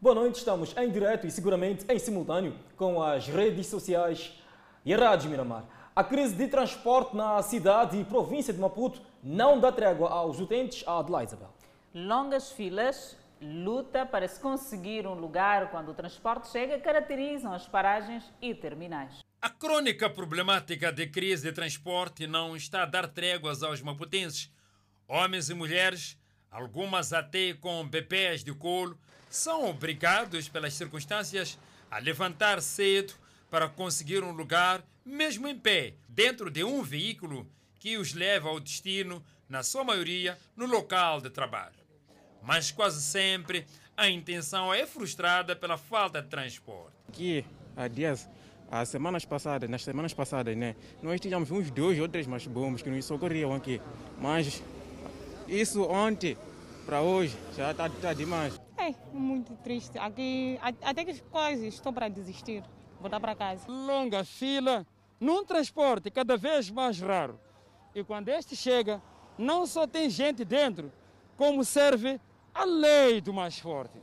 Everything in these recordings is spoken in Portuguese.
Boa noite, estamos em direto e seguramente em simultâneo com as redes sociais e a Rádio Miramar. A crise de transporte na cidade e província de Maputo não dá trégua aos utentes a Adelaide Isabel. Longas filas, luta para se conseguir um lugar quando o transporte chega caracterizam as paragens e terminais. A crônica problemática de crise de transporte não está a dar tréguas aos maputenses. Homens e mulheres, algumas até com bebês de colo, são obrigados pelas circunstâncias a levantar cedo para conseguir um lugar, mesmo em pé, dentro de um veículo que os leva ao destino, na sua maioria, no local de trabalho. Mas quase sempre a intenção é frustrada pela falta de transporte. Aqui, há dias, as semanas passadas, nas semanas passadas, né, nós tínhamos uns dois ou três mais bombos que nos socorriam aqui. Mas isso ontem para hoje já está tá demais. É, muito triste. Aqui, até que quase estou para desistir, voltar para casa. Longa fila, num transporte cada vez mais raro. E quando este chega, não só tem gente dentro, como serve a lei do mais forte.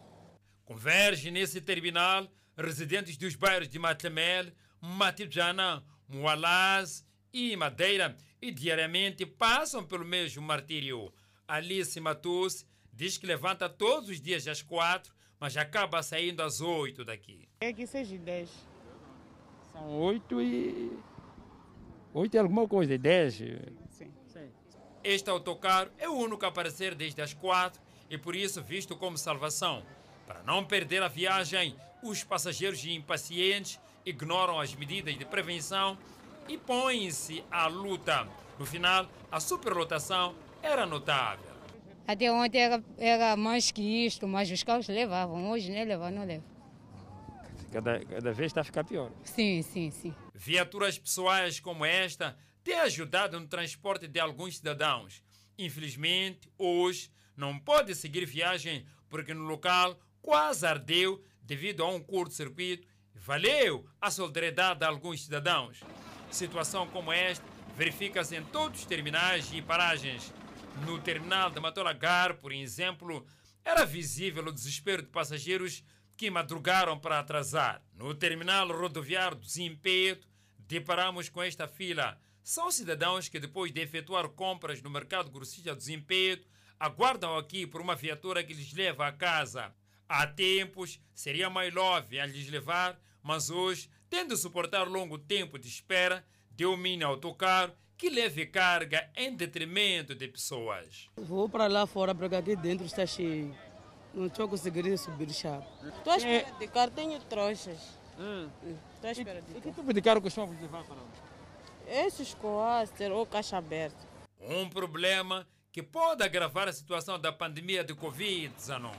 Converge nesse terminal residentes dos bairros de Matamel, Matibjana, Mualaz e Madeira e diariamente passam pelo mesmo martírio. Alice Matus Diz que levanta todos os dias às quatro, mas acaba saindo às oito daqui. É que seja dez. São oito e. Oito e alguma coisa, dez. Sim. Sim. Este autocarro é o único a aparecer desde as quatro e por isso visto como salvação. Para não perder a viagem, os passageiros impacientes ignoram as medidas de prevenção e põem-se à luta. No final, a superlotação era notável. Até ontem era, era mais que isto, mas os carros levavam. Hoje nem levam, não levam. Cada, cada vez está a ficar pior. Sim, sim, sim. Viaturas pessoais como esta têm ajudado no transporte de alguns cidadãos. Infelizmente, hoje não pode seguir viagem porque no local quase ardeu devido a um curto-circuito e valeu a solidariedade de alguns cidadãos. Situação como esta verifica-se em todos os terminais e paragens no terminal de Matolagar, por exemplo, era visível o desespero de passageiros que madrugaram para atrasar. No terminal rodoviário do Zimpeto, deparamos com esta fila. São cidadãos que, depois de efetuar compras no mercado grossista do Zimpeto, aguardam aqui por uma viatura que lhes leva a casa. Há tempos seria mais love a lhes levar, mas hoje, tendo de suportar longo tempo de espera, deu mini autocarro que leve carga em detrimento de pessoas. Vou para lá fora porque aqui dentro está cheio. Não estou conseguindo subir chave. Estou à espera é. de carro, tenho trouxas. Hum. Estou à espera de carro. E que tipo de carro costumam levar para lá? Esses coaster ou caixa aberta. Um problema que pode agravar a situação da pandemia de Covid-19.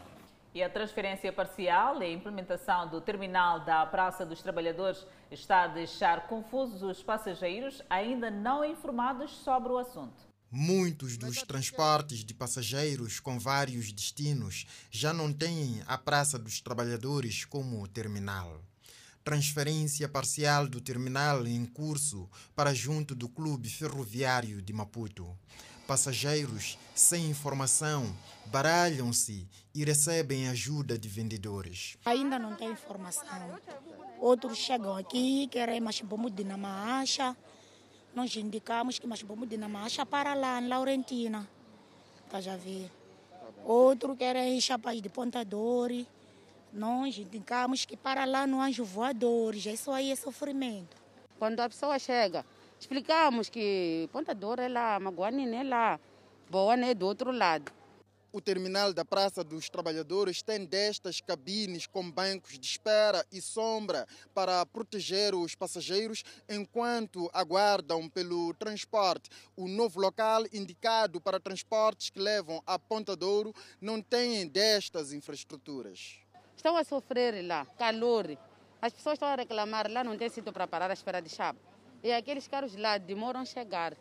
E a transferência parcial e a implementação do terminal da Praça dos Trabalhadores está a deixar confusos os passageiros ainda não informados sobre o assunto. Muitos dos transportes de passageiros com vários destinos já não têm a Praça dos Trabalhadores como terminal. Transferência parcial do terminal em curso para junto do Clube Ferroviário de Maputo passageiros sem informação baralham-se e recebem ajuda de vendedores. Ainda não tem informação. Outros chegam aqui, querem mais bom de na marcha. Nós indicamos que mais bom de na marcha para lá, em Laurentina. Tá já ver. Outro querem chapas de pontadores. Nós indicamos que para lá no Anjo Voadores. Isso aí é sofrimento. Quando a pessoa chega, Explicamos que Pontador é lá, Maguani é lá, Boa é do outro lado. O terminal da Praça dos Trabalhadores tem destas cabines com bancos de espera e sombra para proteger os passageiros enquanto aguardam pelo transporte. O novo local indicado para transportes que levam a Ponta Douro não tem destas infraestruturas. Estão a sofrer lá, calor. As pessoas estão a reclamar lá, não tem sítio para parar à espera de chapa. E aqueles carros lá demoram a chegar.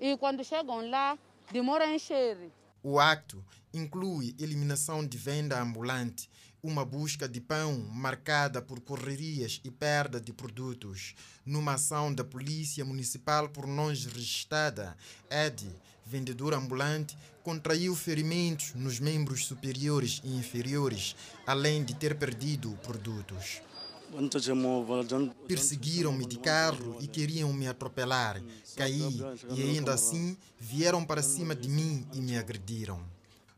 E quando chegam lá, demoram a encher. O acto inclui eliminação de venda ambulante, uma busca de pão marcada por correrias e perda de produtos. Numa ação da Polícia Municipal por nós registrada, Ed vendedor ambulante, contraiu ferimentos nos membros superiores e inferiores, além de ter perdido produtos. Perseguiram-me de carro e queriam me atropelar. Caí e ainda assim vieram para cima de mim e me agrediram.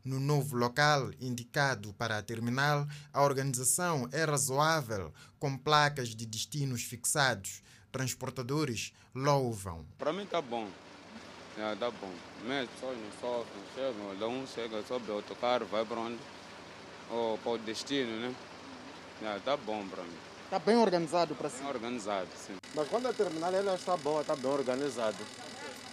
No novo local indicado para a terminal, a organização é razoável, com placas de destinos fixados. Transportadores louvam. Para mim está bom. É, tá bom. Mas as pessoas não sofrem, chegam, cada um chega sobre o autocarro, vai para onde? Ou para o destino, né? É, tá bom para mim. Está bem organizado para si? Bem organizado, sim. Mas quando a terminal ela está boa, está bem organizada,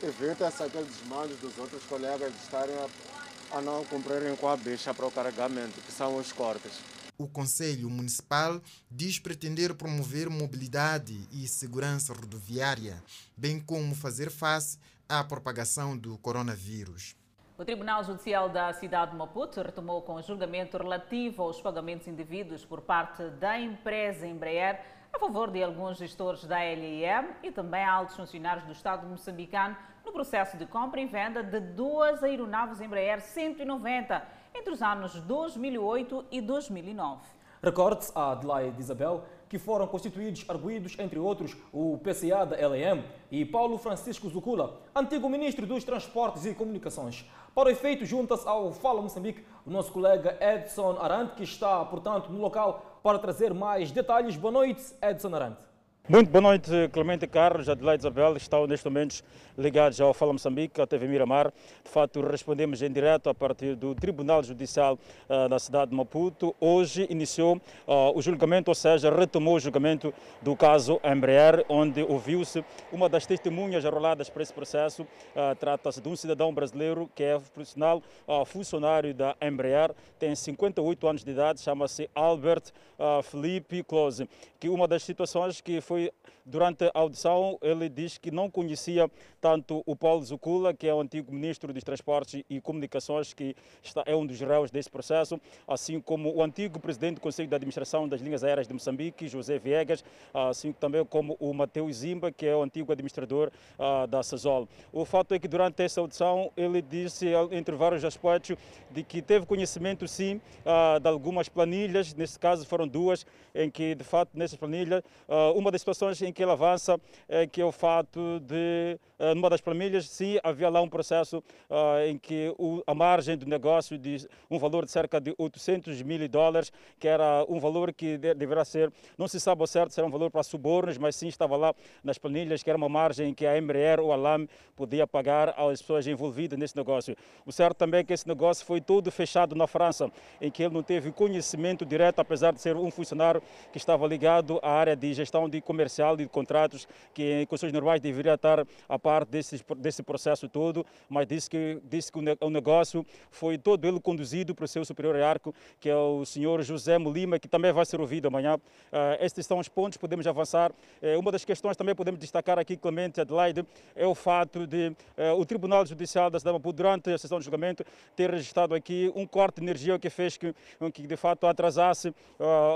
evita-se aqueles desmandos dos outros colegas de estarem a, a não cumprirem com a bicha para o carregamento, que são os cortes. O Conselho Municipal diz pretender promover mobilidade e segurança rodoviária, bem como fazer face à propagação do coronavírus. O Tribunal Judicial da cidade de Maputo retomou com o julgamento relativo aos pagamentos indevidos por parte da empresa Embraer a favor de alguns gestores da LIM e também altos funcionários do Estado moçambicano no processo de compra e venda de duas aeronaves Embraer 190 entre os anos 2008 e 2009. Recorde-se a Adelaide Isabel que foram constituídos arguídos, entre outros, o PCA da LM e Paulo Francisco Zucula, antigo ministro dos Transportes e Comunicações. Para o efeito, junta-se ao Fala Moçambique o nosso colega Edson Arante, que está, portanto, no local para trazer mais detalhes. Boa noite, Edson Arante. Muito boa noite, Clemente Carlos, Adelaide Isabel, estão neste momento ligados ao Fala Moçambique, à TV Miramar. De fato, respondemos em direto a partir do Tribunal Judicial uh, da cidade de Maputo. Hoje iniciou uh, o julgamento, ou seja, retomou o julgamento do caso Embraer, onde ouviu-se uma das testemunhas arroladas para esse processo. Uh, Trata-se de um cidadão brasileiro que é profissional, funcionário da Embraer, tem 58 anos de idade, chama-se Albert Felipe Close, que uma das situações que foi durante a audição, ele diz que não conhecia tanto o Paulo Zucula, que é o antigo ministro dos Transportes e Comunicações, que está, é um dos réus desse processo, assim como o antigo presidente do Conselho de Administração das Linhas Aéreas de Moçambique, José Viegas, assim também como o Mateus Zimba, que é o antigo administrador uh, da CESOL. O fato é que durante essa audição ele disse, entre vários aspectos, de que teve conhecimento sim uh, de algumas planilhas, nesse caso foram duas, em que de fato nessas planilhas, uh, uma das situações em que ele avança é que é o fato de, eh, numa das planilhas, sim, havia lá um processo uh, em que o, a margem do negócio de um valor de cerca de 800 mil dólares, que era um valor que de, deverá ser, não se sabe ao certo se era um valor para subornos, mas sim estava lá nas planilhas que era uma margem que a Embraer ou a LAM podia pagar às pessoas envolvidas nesse negócio. O certo também é que esse negócio foi todo fechado na França, em que ele não teve conhecimento direto, apesar de ser um funcionário que estava ligado à área de gestão de comercial e de contratos, que em condições normais deveria estar a parte desse, desse processo todo, mas disse que, disse que o negócio foi todo ele conduzido para o seu superior hierárquico, que é o senhor José Molima, que também vai ser ouvido amanhã. Uh, estes são os pontos, podemos avançar. Uh, uma das questões também podemos destacar aqui, Clemente Adelaide, é o fato de uh, o Tribunal Judicial da cidade de Maputo, durante a sessão de julgamento, ter registrado aqui um corte de energia que fez que, que de fato atrasasse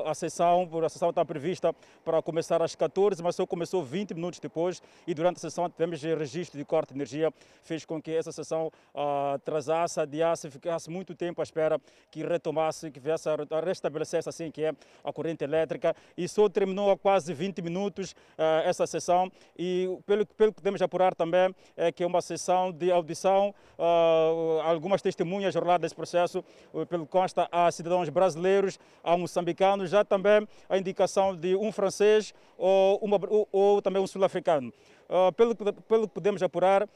a sessão, a sessão está prevista para começar às 14, mas só começou 20 minutos depois e durante a sessão tivemos registro de corte de energia, fez com que essa sessão uh, atrasasse, adiasse, ficasse muito tempo à espera que retomasse, que viesse a restabelecer assim que é a corrente elétrica e só terminou há quase 20 minutos uh, essa sessão e pelo, pelo que podemos apurar também é que é uma sessão de audição, uh, algumas testemunhas roladas desse processo, pelo que consta a cidadãos brasileiros, a moçambicanos, já também a indicação de um francês ou, uma, ou, ou também um sul-africano. Uh, pelo, pelo que podemos apurar, uh,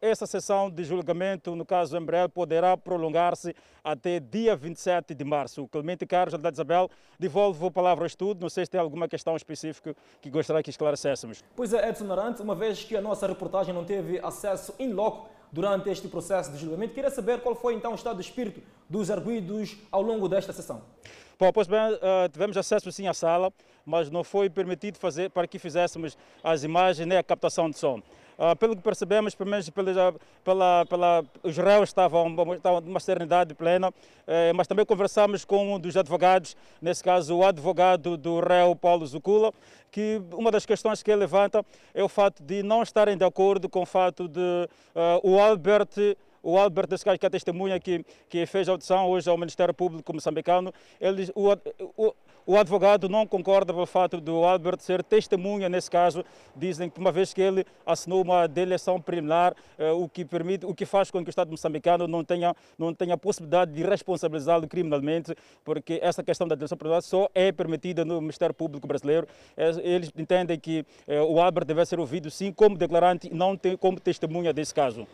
essa sessão de julgamento, no caso Embraer, poderá prolongar-se até dia 27 de março. Clemente Carlos, da Isabel, devolvo a palavra ao estudo. Não sei se tem alguma questão específica que gostaria que esclarecêssemos. Pois é, Edson Arante, uma vez que a nossa reportagem não teve acesso em loco durante este processo de julgamento, queria saber qual foi então o estado de espírito dos arguidos ao longo desta sessão. Bom, pois bem, uh, tivemos acesso sim à sala, mas não foi permitido fazer para que fizéssemos as imagens nem a captação de som. Uh, pelo que percebemos, pelo menos pela, pela, pela, os réus estavam, estavam de uma serenidade plena, eh, mas também conversamos com um dos advogados, nesse caso o advogado do réu Paulo Zucula, que uma das questões que ele levanta é o fato de não estarem de acordo com o fato de uh, o Albert o Albert, desse caso, que é a testemunha que, que fez a audição hoje ao Ministério Público moçambicano, ele, o, o, o advogado não concorda com o fato do Albert ser testemunha nesse caso. Dizem que uma vez que ele assinou uma delação preliminar, eh, o que permite, o que faz com que o Estado moçambicano não tenha não tenha possibilidade de responsabilizá-lo criminalmente, porque essa questão da delação preliminar só é permitida no Ministério Público brasileiro. Eles entendem que eh, o Albert deve ser ouvido sim como declarante não tem, como testemunha desse caso.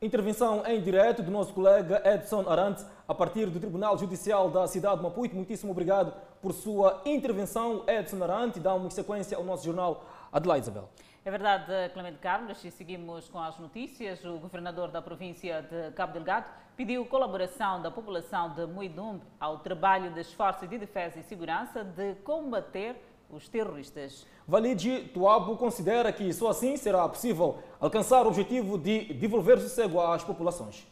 Intervenção em direto do nosso colega Edson Arantes, a partir do Tribunal Judicial da cidade de Maputo. Muitíssimo obrigado por sua intervenção, Edson Arantes. Damos sequência ao nosso jornal Adelaide Isabel. É verdade, Clemente Carlos, e seguimos com as notícias. O governador da província de Cabo Delgado pediu colaboração da população de Muidumbe ao trabalho das forças de defesa e segurança de combater os terroristas. Valide Tuabo considera que só assim será possível alcançar o objetivo de devolver sossego às populações.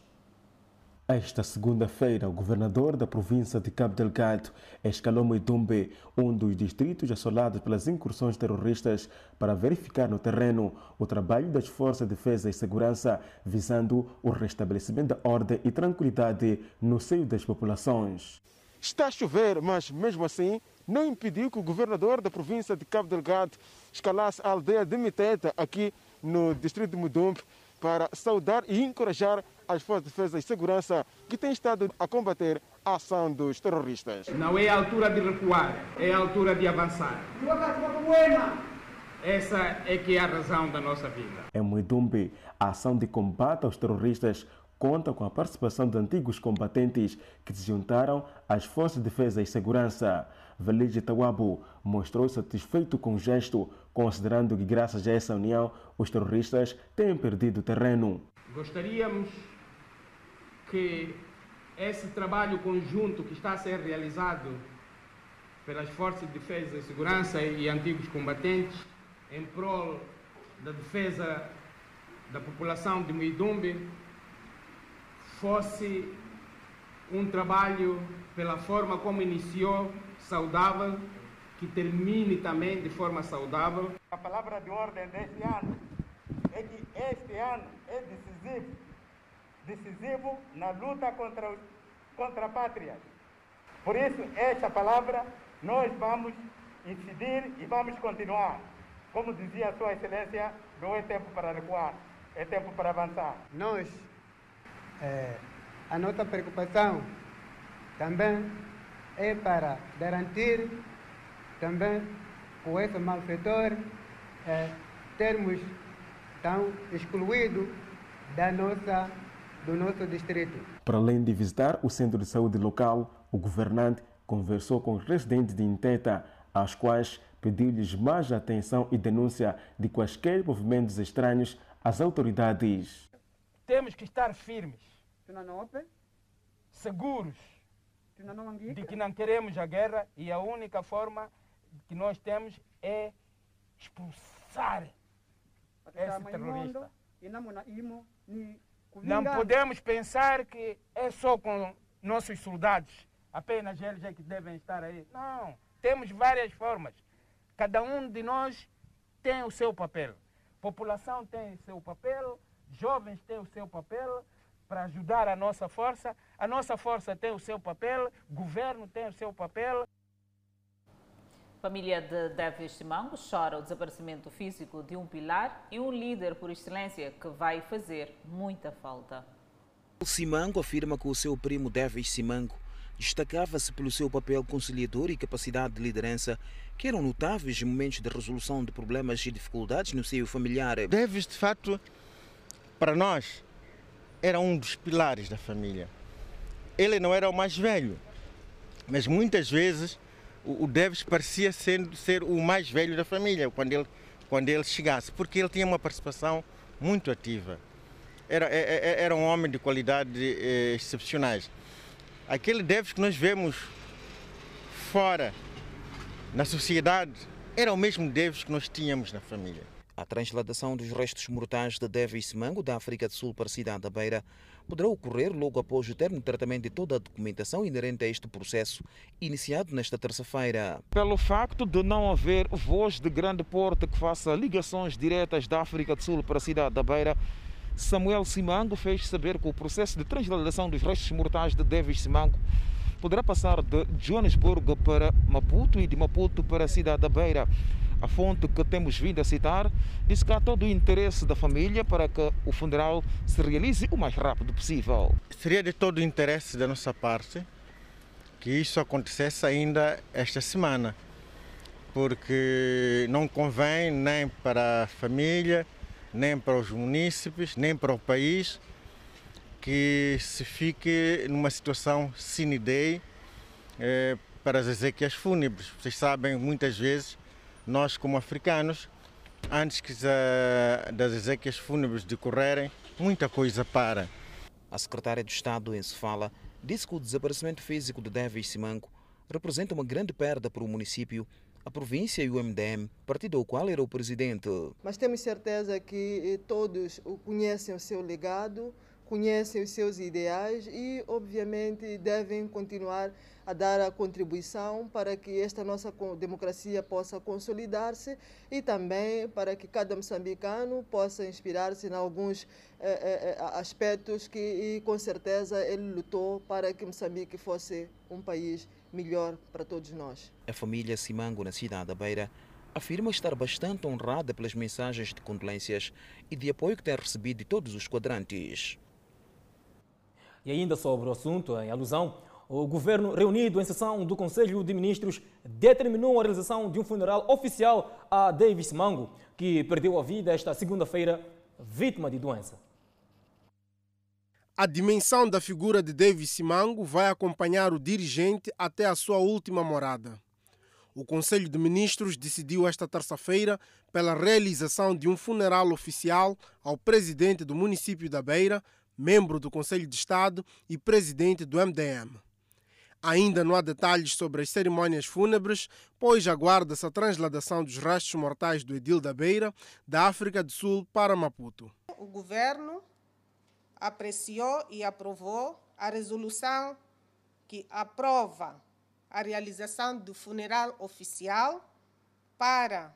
Esta segunda-feira, o governador da província de Cabo Delgado escalou Moitumbe, um dos distritos assolados pelas incursões terroristas, para verificar no terreno o trabalho das forças de defesa e segurança, visando o restabelecimento da ordem e tranquilidade no seio das populações. Está a chover, mas mesmo assim não impediu que o governador da província de Cabo Delgado escalasse a aldeia de Miteta, aqui no distrito de Mudumpe, para saudar e encorajar as forças de defesa e segurança que têm estado a combater a ação dos terroristas. Não é a altura de recuar, é a altura de avançar. Essa é que é a razão da nossa vida. Em Muidumbe, a ação de combate aos terroristas conta com a participação de antigos combatentes que se juntaram às forças de defesa e segurança. Velige Tawabu mostrou satisfeito com o gesto, considerando que graças a essa união os terroristas têm perdido terreno. Gostaríamos que esse trabalho conjunto que está a ser realizado pelas forças de defesa e segurança e antigos combatentes em prol da defesa da população de Muidumbe fosse um trabalho pela forma como iniciou saudável, que termine também de forma saudável. A palavra de ordem deste ano é que este ano é decisivo, decisivo na luta contra, os, contra a pátria. Por isso, esta palavra nós vamos incidir e vamos continuar. Como dizia a Sua Excelência, não é tempo para recuar, é tempo para avançar. Nós, é, a nossa preocupação também é para garantir também com esse malfeitor é, termos tão excluído da nossa, do nosso distrito. Para além de visitar o centro de saúde local, o governante conversou com residentes de Inteta, aos quais pediu-lhes mais atenção e denúncia de quaisquer movimentos estranhos às autoridades. Temos que estar firmes, seguros de que não queremos a guerra e a única forma que nós temos é expulsar esse terrorista. Não podemos pensar que é só com nossos soldados, apenas eles é que devem estar aí. Não, temos várias formas. Cada um de nós tem o seu papel. População tem o seu papel, jovens têm o seu papel, para ajudar a nossa força. A nossa força tem o seu papel, o governo tem o seu papel. Família de Davis Simango chora o desaparecimento físico de um pilar e um líder por excelência que vai fazer muita falta. Simango afirma que o seu primo Davis Simango destacava-se pelo seu papel conciliador e capacidade de liderança, que eram notáveis em momentos de resolução de problemas e dificuldades no seio familiar. Davis, de fato, para nós, era um dos pilares da família. Ele não era o mais velho, mas muitas vezes o Deves parecia ser, ser o mais velho da família quando ele, quando ele chegasse, porque ele tinha uma participação muito ativa. Era, é, é, era um homem de qualidade eh, excepcionais. Aquele Deves que nós vemos fora, na sociedade, era o mesmo Deves que nós tínhamos na família. A transladação dos restos mortais de Davis Mango da África do Sul para a cidade da Beira poderá ocorrer logo após o termo de tratamento de toda a documentação inerente a este processo, iniciado nesta terça-feira. Pelo facto de não haver voz de grande porte que faça ligações diretas da África do Sul para a cidade da Beira, Samuel Simango fez saber que o processo de transladação dos restos mortais de Davis Simango poderá passar de Joanesburgo para Maputo e de Maputo para a cidade da Beira. A fonte que temos vindo a citar diz que há todo o interesse da família para que o funeral se realize o mais rápido possível. Seria de todo o interesse da nossa parte que isso acontecesse ainda esta semana, porque não convém nem para a família, nem para os munícipes, nem para o país que se fique numa situação sine eh, para as exequias fúnebres. Vocês sabem, muitas vezes, nós como africanos, antes que das exequias fúnebres decorrerem, muita coisa para. A secretária de Estado em Sofala disse que o desaparecimento físico de Davis Simanco representa uma grande perda para o município, a província e o MDM, partido ao qual era o presidente. Mas temos certeza que todos conhecem o seu legado, conhecem os seus ideais e, obviamente, devem continuar a dar a contribuição para que esta nossa democracia possa consolidar-se e também para que cada moçambicano possa inspirar-se em alguns eh, eh, aspectos que, e, com certeza, ele lutou para que Moçambique fosse um país melhor para todos nós. A família Simango, na cidade da Beira, afirma estar bastante honrada pelas mensagens de condolências e de apoio que tem recebido de todos os quadrantes. E ainda sobre o assunto, em alusão, o governo reunido em sessão do Conselho de Ministros determinou a realização de um funeral oficial a Davis Mango, que perdeu a vida esta segunda-feira, vítima de doença. A dimensão da figura de Davis Mango vai acompanhar o dirigente até a sua última morada. O Conselho de Ministros decidiu esta terça-feira pela realização de um funeral oficial ao presidente do município da Beira, membro do Conselho de Estado e presidente do MDM. Ainda não há detalhes sobre as cerimônias fúnebres, pois aguarda-se a transladação dos restos mortais do Edil da Beira, da África do Sul, para Maputo. O governo apreciou e aprovou a resolução que aprova a realização do funeral oficial para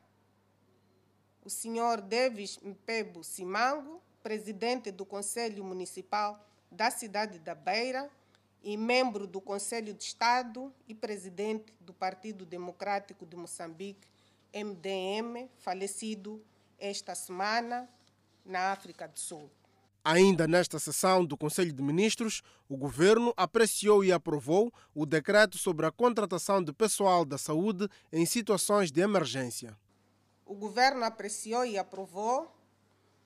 o senhor Davis Mpebo Simango, presidente do Conselho Municipal da cidade da Beira e membro do Conselho de Estado e presidente do Partido Democrático de Moçambique, MDM, falecido esta semana na África do Sul. Ainda nesta sessão do Conselho de Ministros, o governo apreciou e aprovou o decreto sobre a contratação de pessoal da saúde em situações de emergência. O governo apreciou e aprovou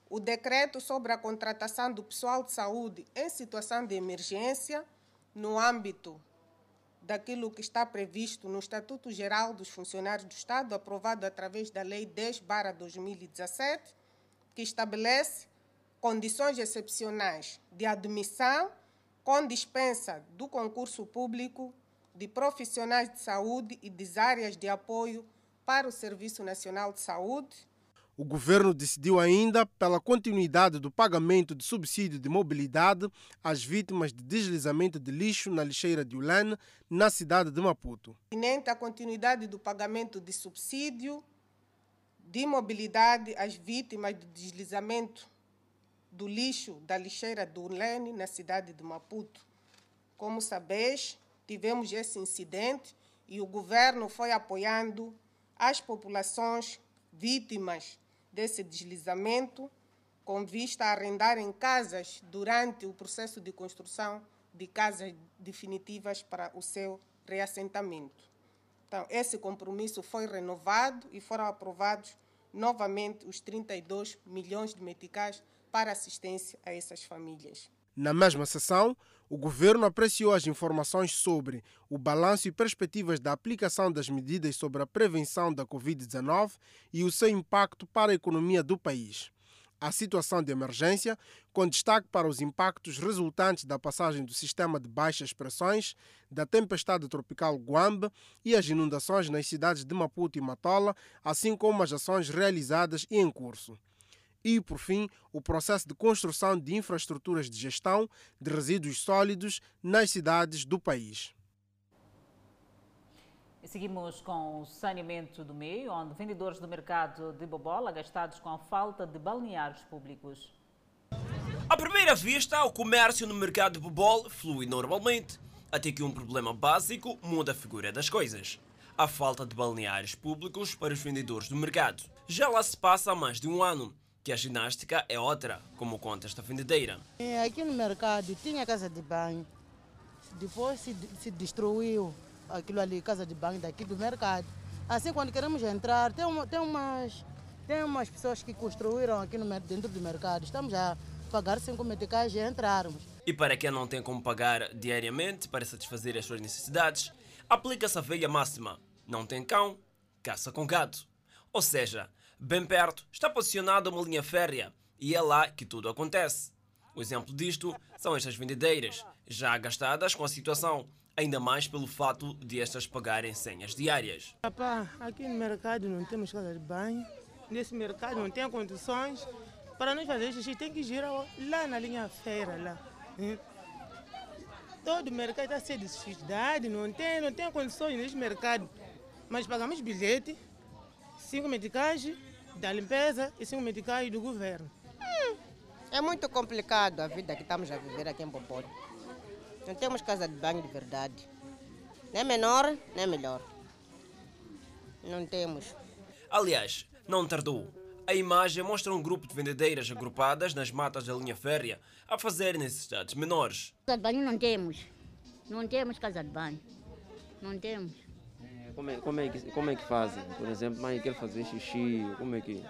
o decreto sobre a contratação do pessoal de saúde em situação de emergência no âmbito daquilo que está previsto no Estatuto Geral dos Funcionários do Estado, aprovado através da Lei 10/2017, que estabelece condições excepcionais de admissão com dispensa do concurso público de profissionais de saúde e das áreas de apoio para o Serviço Nacional de Saúde, o governo decidiu ainda pela continuidade do pagamento de subsídio de mobilidade às vítimas de deslizamento de lixo na lixeira de Ulane, na cidade de Maputo. A continuidade do pagamento de subsídio de mobilidade às vítimas de deslizamento do lixo da lixeira do Ulane, na cidade de Maputo. Como sabeis, tivemos esse incidente e o governo foi apoiando as populações vítimas desse deslizamento, com vista a arrendarem casas durante o processo de construção de casas definitivas para o seu reassentamento. Então, esse compromisso foi renovado e foram aprovados novamente os 32 milhões de meticais para assistência a essas famílias. Na mesma sessão, o governo apreciou as informações sobre o balanço e perspectivas da aplicação das medidas sobre a prevenção da Covid-19 e o seu impacto para a economia do país. a situação de emergência, com destaque para os impactos resultantes da passagem do sistema de baixas pressões, da tempestade tropical Guambe e as inundações nas cidades de Maputo e Matola, assim como as ações realizadas e em curso. E, por fim, o processo de construção de infraestruturas de gestão de resíduos sólidos nas cidades do país. E seguimos com o saneamento do meio, onde vendedores do mercado de bobola gastados com a falta de balneários públicos. À primeira vista, o comércio no mercado de bobola flui normalmente, até que um problema básico muda a figura das coisas. A falta de balneários públicos para os vendedores do mercado. Já lá se passa há mais de um ano, que a ginástica é outra, como conta esta vendedeira. É, aqui no mercado tinha casa de banho, depois se, se destruiu aquilo ali, casa de banho daqui do mercado. Assim, quando queremos entrar, tem, uma, tem, umas, tem umas pessoas que construíram aqui no, dentro do mercado. Estamos a pagar 5 meticais e entrarmos. E para quem não tem como pagar diariamente para satisfazer as suas necessidades, aplica-se a velha máxima: não tem cão, caça com gato. Ou seja, bem perto está posicionada uma linha férrea e é lá que tudo acontece. O exemplo disto são estas vendedeiras, já gastadas com a situação ainda mais pelo fato de estas pagarem senhas diárias. Papá, aqui no mercado não temos casa de banho, nesse mercado não tem condições. Para nós fazer xixi tem que girar lá na linha feira lá. Todo mercado está cheio de sujeidade, não tem, não tem condições nesse mercado. Mas pagamos bilhete, cinco medicais da limpeza e cinco medicais do governo. Hum, é muito complicado a vida que estamos a viver aqui em Popó. Não temos casa de banho de verdade. Nem menor, nem melhor. Não temos. Aliás, não tardou. A imagem mostra um grupo de vendedeiras agrupadas nas matas da linha férrea a fazer necessidades menores. Casa de banho não temos. Não temos casa de banho. Não temos. Como é, como é, que, como é que fazem? Por exemplo, mãe quer fazer xixi, como é que...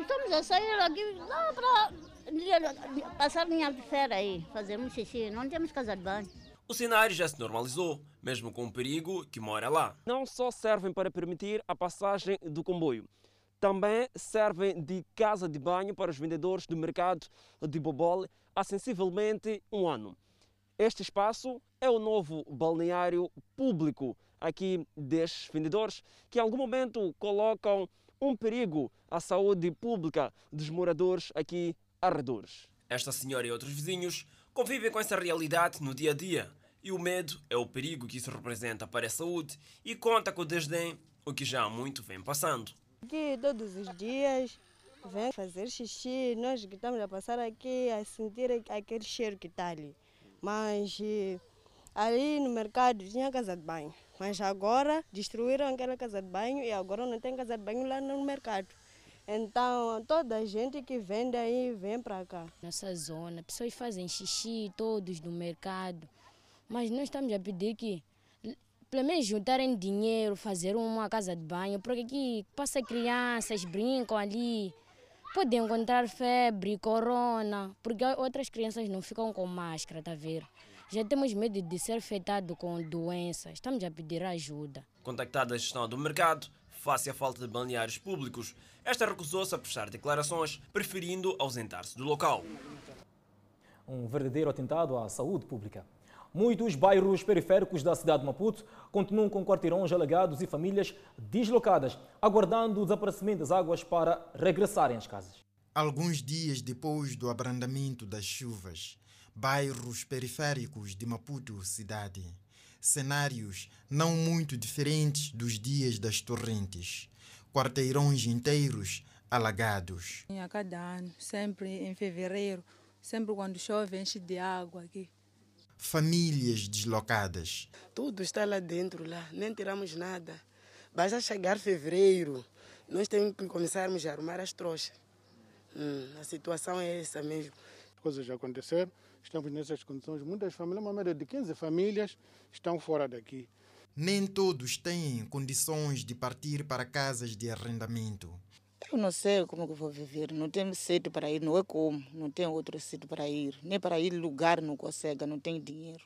Estamos a sair aqui lá para passar linha de fera aí, fazemos xixi, não temos casa de banho. O cenário já se normalizou, mesmo com o perigo que mora lá. Não só servem para permitir a passagem do comboio, também servem de casa de banho para os vendedores do mercado de Bobole há sensivelmente um ano. Este espaço é o novo balneário público aqui destes vendedores que em algum momento colocam um perigo à saúde pública dos moradores aqui arredores. Esta senhora e outros vizinhos convivem com essa realidade no dia a dia e o medo é o perigo que isso representa para a saúde e conta com o desdém, o que já há muito vem passando. Aqui todos os dias vem fazer xixi, nós que estamos a passar aqui a sentir aquele cheiro que está ali. Mas eh, ali no mercado tinha casa de banho, mas agora destruíram aquela casa de banho e agora não tem casa de banho lá no mercado. Então, toda a gente que vende aí vem para cá. Nossa zona, pessoas fazem xixi todos no mercado, mas nós estamos a pedir que pelo menos juntarem dinheiro, fazer uma casa de banho, porque aqui passa crianças, brincam ali, podem encontrar febre, corona, porque outras crianças não ficam com máscara, tá vendo? Já temos medo de ser afetado com doenças, estamos a pedir ajuda. Contactada a gestão do mercado, face à falta de balneários públicos, esta recusou-se a prestar declarações, preferindo ausentar-se do local. Um verdadeiro atentado à saúde pública. Muitos bairros periféricos da cidade de Maputo continuam com quarteirões alagados e famílias deslocadas, aguardando o desaparecimento das águas para regressarem às casas. Alguns dias depois do abrandamento das chuvas, bairros periféricos de Maputo cidade, cenários não muito diferentes dos dias das torrentes quarteirões inteiros alagados. A cada ano, sempre em fevereiro, sempre quando chove, enche de água aqui. Famílias deslocadas. Tudo está lá dentro, lá, nem tiramos nada. Basta chegar fevereiro, nós temos que começarmos a arrumar as trouxas. Hum, a situação é essa mesmo. Coisas já aconteceram, estamos nessas condições. Muitas famílias, uma média de 15 famílias, estão fora daqui. Nem todos têm condições de partir para casas de arrendamento. Eu não sei como eu vou viver. Não tenho sítio para ir, não é como. Não tenho outro sítio para ir. Nem para ir lugar não consegue, não tenho dinheiro.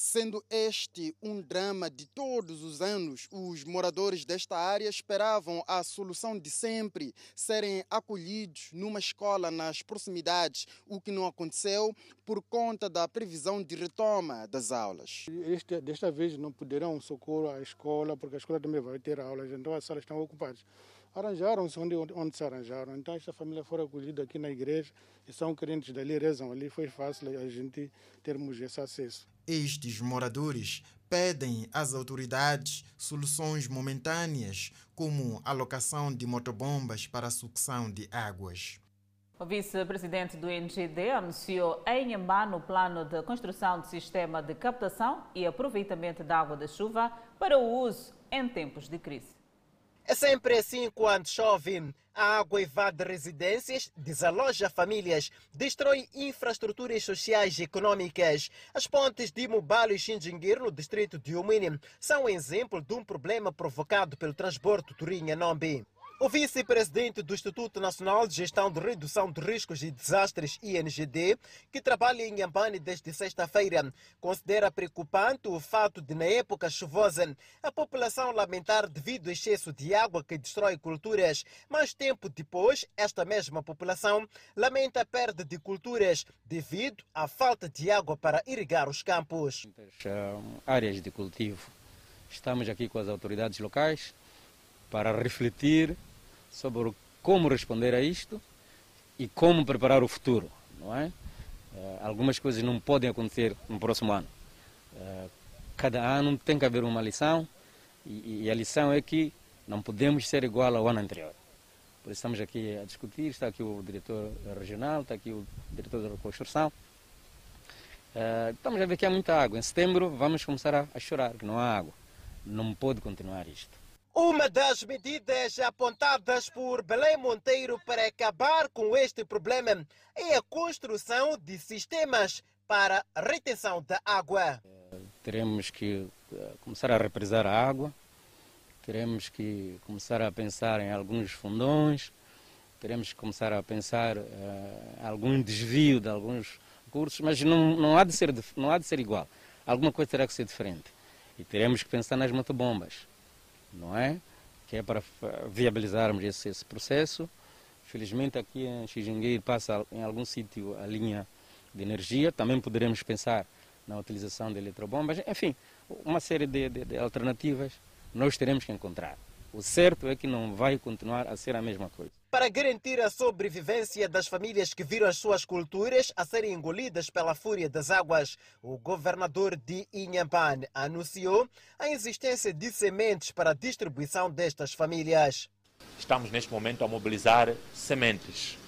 Sendo este um drama de todos os anos, os moradores desta área esperavam a solução de sempre, serem acolhidos numa escola nas proximidades, o que não aconteceu por conta da previsão de retoma das aulas. Este, desta vez não poderão socorrer à escola, porque a escola também vai ter aulas, então as salas estão ocupadas arranjaram-se onde, onde se arranjaram. Então esta família foi acolhida aqui na igreja e são crentes dali, rezam ali, foi fácil a gente termos esse acesso. Estes moradores pedem às autoridades soluções momentâneas, como alocação de motobombas para sucção de águas. O vice-presidente do NGD anunciou em Embano o plano de construção de sistema de captação e aproveitamento da água da chuva para o uso em tempos de crise. É sempre assim quando chove. A água invade residências, desaloja famílias, destrói infraestruturas sociais e econômicas. As pontes de Mubalo e Xinjinguir, no distrito de Umini, são um exemplo de um problema provocado pelo transporte Turinha-Nombi. O vice-presidente do Instituto Nacional de Gestão de Redução de Riscos e Desastres, INGD, que trabalha em Yambane desde sexta-feira, considera preocupante o fato de, na época chuvosa, a população lamentar devido ao excesso de água que destrói culturas. Mas tempo depois, esta mesma população lamenta a perda de culturas devido à falta de água para irrigar os campos. Áreas de cultivo. Estamos aqui com as autoridades locais para refletir sobre como responder a isto e como preparar o futuro, não é? Uh, algumas coisas não podem acontecer no próximo ano. Uh, cada ano tem que haver uma lição e, a lição é que não podemos ser igual ao ano anterior. Por isso estamos aqui a discutir, está aqui o diretor regional, está aqui o diretor da reconstrução. Uh, estamos a ver que há muita água. Em setembro vamos começar a chorar que não há água. Não pode continuar isto. Uma das medidas apontadas por Belém Monteiro para acabar com este problema é a construção de sistemas para retenção da água. Teremos que começar a represar a água, teremos que começar a pensar em alguns fundões, teremos que começar a pensar uh, algum desvio de alguns recursos, mas não, não, há de ser, não há de ser igual. Alguma coisa terá que ser diferente. E teremos que pensar nas motobombas não é? Que é para viabilizarmos esse, esse processo. Felizmente aqui em Xijinguei passa em algum sítio a linha de energia. Também poderemos pensar na utilização de eletrobombas. Enfim, uma série de, de, de alternativas nós teremos que encontrar. O certo é que não vai continuar a ser a mesma coisa. Para garantir a sobrevivência das famílias que viram as suas culturas a serem engolidas pela fúria das águas, o governador de Inhamban anunciou a existência de sementes para a distribuição destas famílias. Estamos neste momento a mobilizar sementes.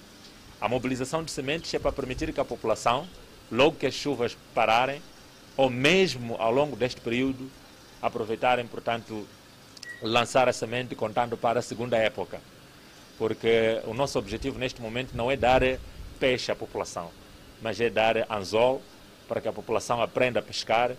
A mobilização de sementes é para permitir que a população, logo que as chuvas pararem, ou mesmo ao longo deste período, aproveitarem, portanto, lançar a semente contando para a segunda época. Porque o nosso objetivo neste momento não é dar peixe à população, mas é dar anzol para que a população aprenda a pescar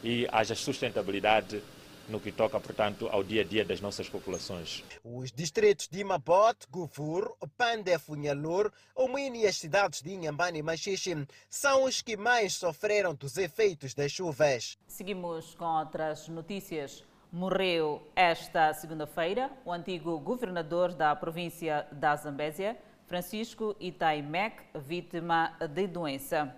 e haja sustentabilidade no que toca, portanto, ao dia a dia das nossas populações. Os distritos de Mabot, Gufur, Pandé, Funhalur, Omini e as cidades de Inhambane e Machixe são os que mais sofreram dos efeitos das chuvas. Seguimos com outras notícias. Morreu esta segunda-feira o antigo governador da província da Zambésia, Francisco Itaimec, vítima de doença.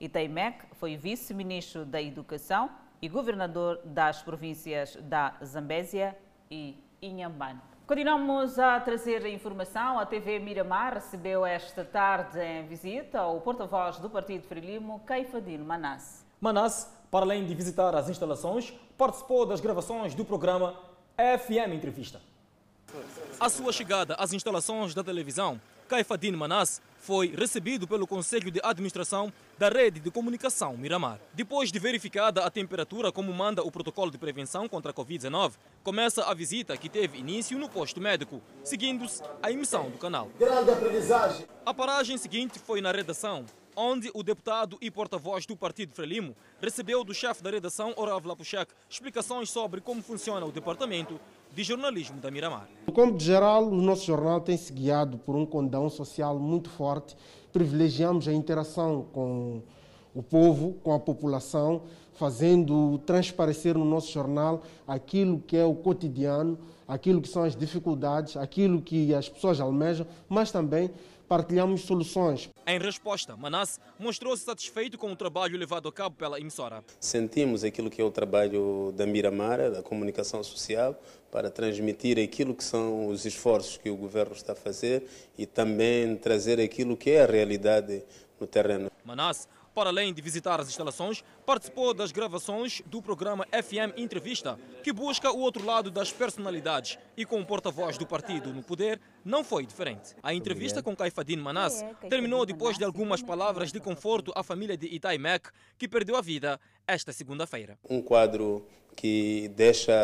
Itaimec foi vice-ministro da Educação e governador das províncias da Zambésia e Inhambane. Continuamos a trazer informação. A TV Miramar recebeu esta tarde em visita o porta-voz do Partido Frelimo, Caifadino Manasse. Manasse, para além de visitar as instalações, participou das gravações do programa FM Entrevista. A sua chegada às instalações da televisão, Caifadine Manas foi recebido pelo Conselho de Administração da Rede de Comunicação Miramar. Depois de verificada a temperatura como manda o protocolo de prevenção contra a Covid-19, começa a visita que teve início no posto médico, seguindo-se a emissão do canal. Grande aprendizagem. A paragem seguinte foi na redação, onde o deputado e porta-voz do Partido Frelimo recebeu do chefe da redação, Orav Lapuchek, explicações sobre como funciona o departamento de jornalismo da Miramar. No cômputo geral, o nosso jornal tem se guiado por um condão social muito forte. Privilegiamos a interação com o povo com a população, fazendo transparecer no nosso jornal aquilo que é o cotidiano, aquilo que são as dificuldades, aquilo que as pessoas almejam, mas também partilhamos soluções. Em resposta, Manasse mostrou-se satisfeito com o trabalho levado a cabo pela emissora. Sentimos aquilo que é o trabalho da Miramara, da comunicação social, para transmitir aquilo que são os esforços que o governo está a fazer e também trazer aquilo que é a realidade no terreno. Manasse para além de visitar as instalações, participou das gravações do programa FM Entrevista, que busca o outro lado das personalidades e com o porta-voz do partido no poder não foi diferente. A entrevista com Caifadine Manas terminou depois de algumas palavras de conforto à família de Itai Mek, que perdeu a vida esta segunda-feira. Um quadro que deixa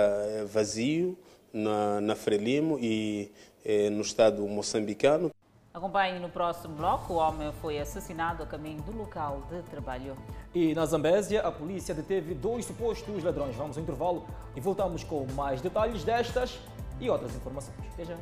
vazio na, na Frelimo e eh, no estado moçambicano. Acompanhe no próximo bloco. O homem foi assassinado a caminho do local de trabalho. E na Zambésia, a polícia deteve dois supostos ladrões. Vamos ao intervalo e voltamos com mais detalhes destas e outras informações. Até já.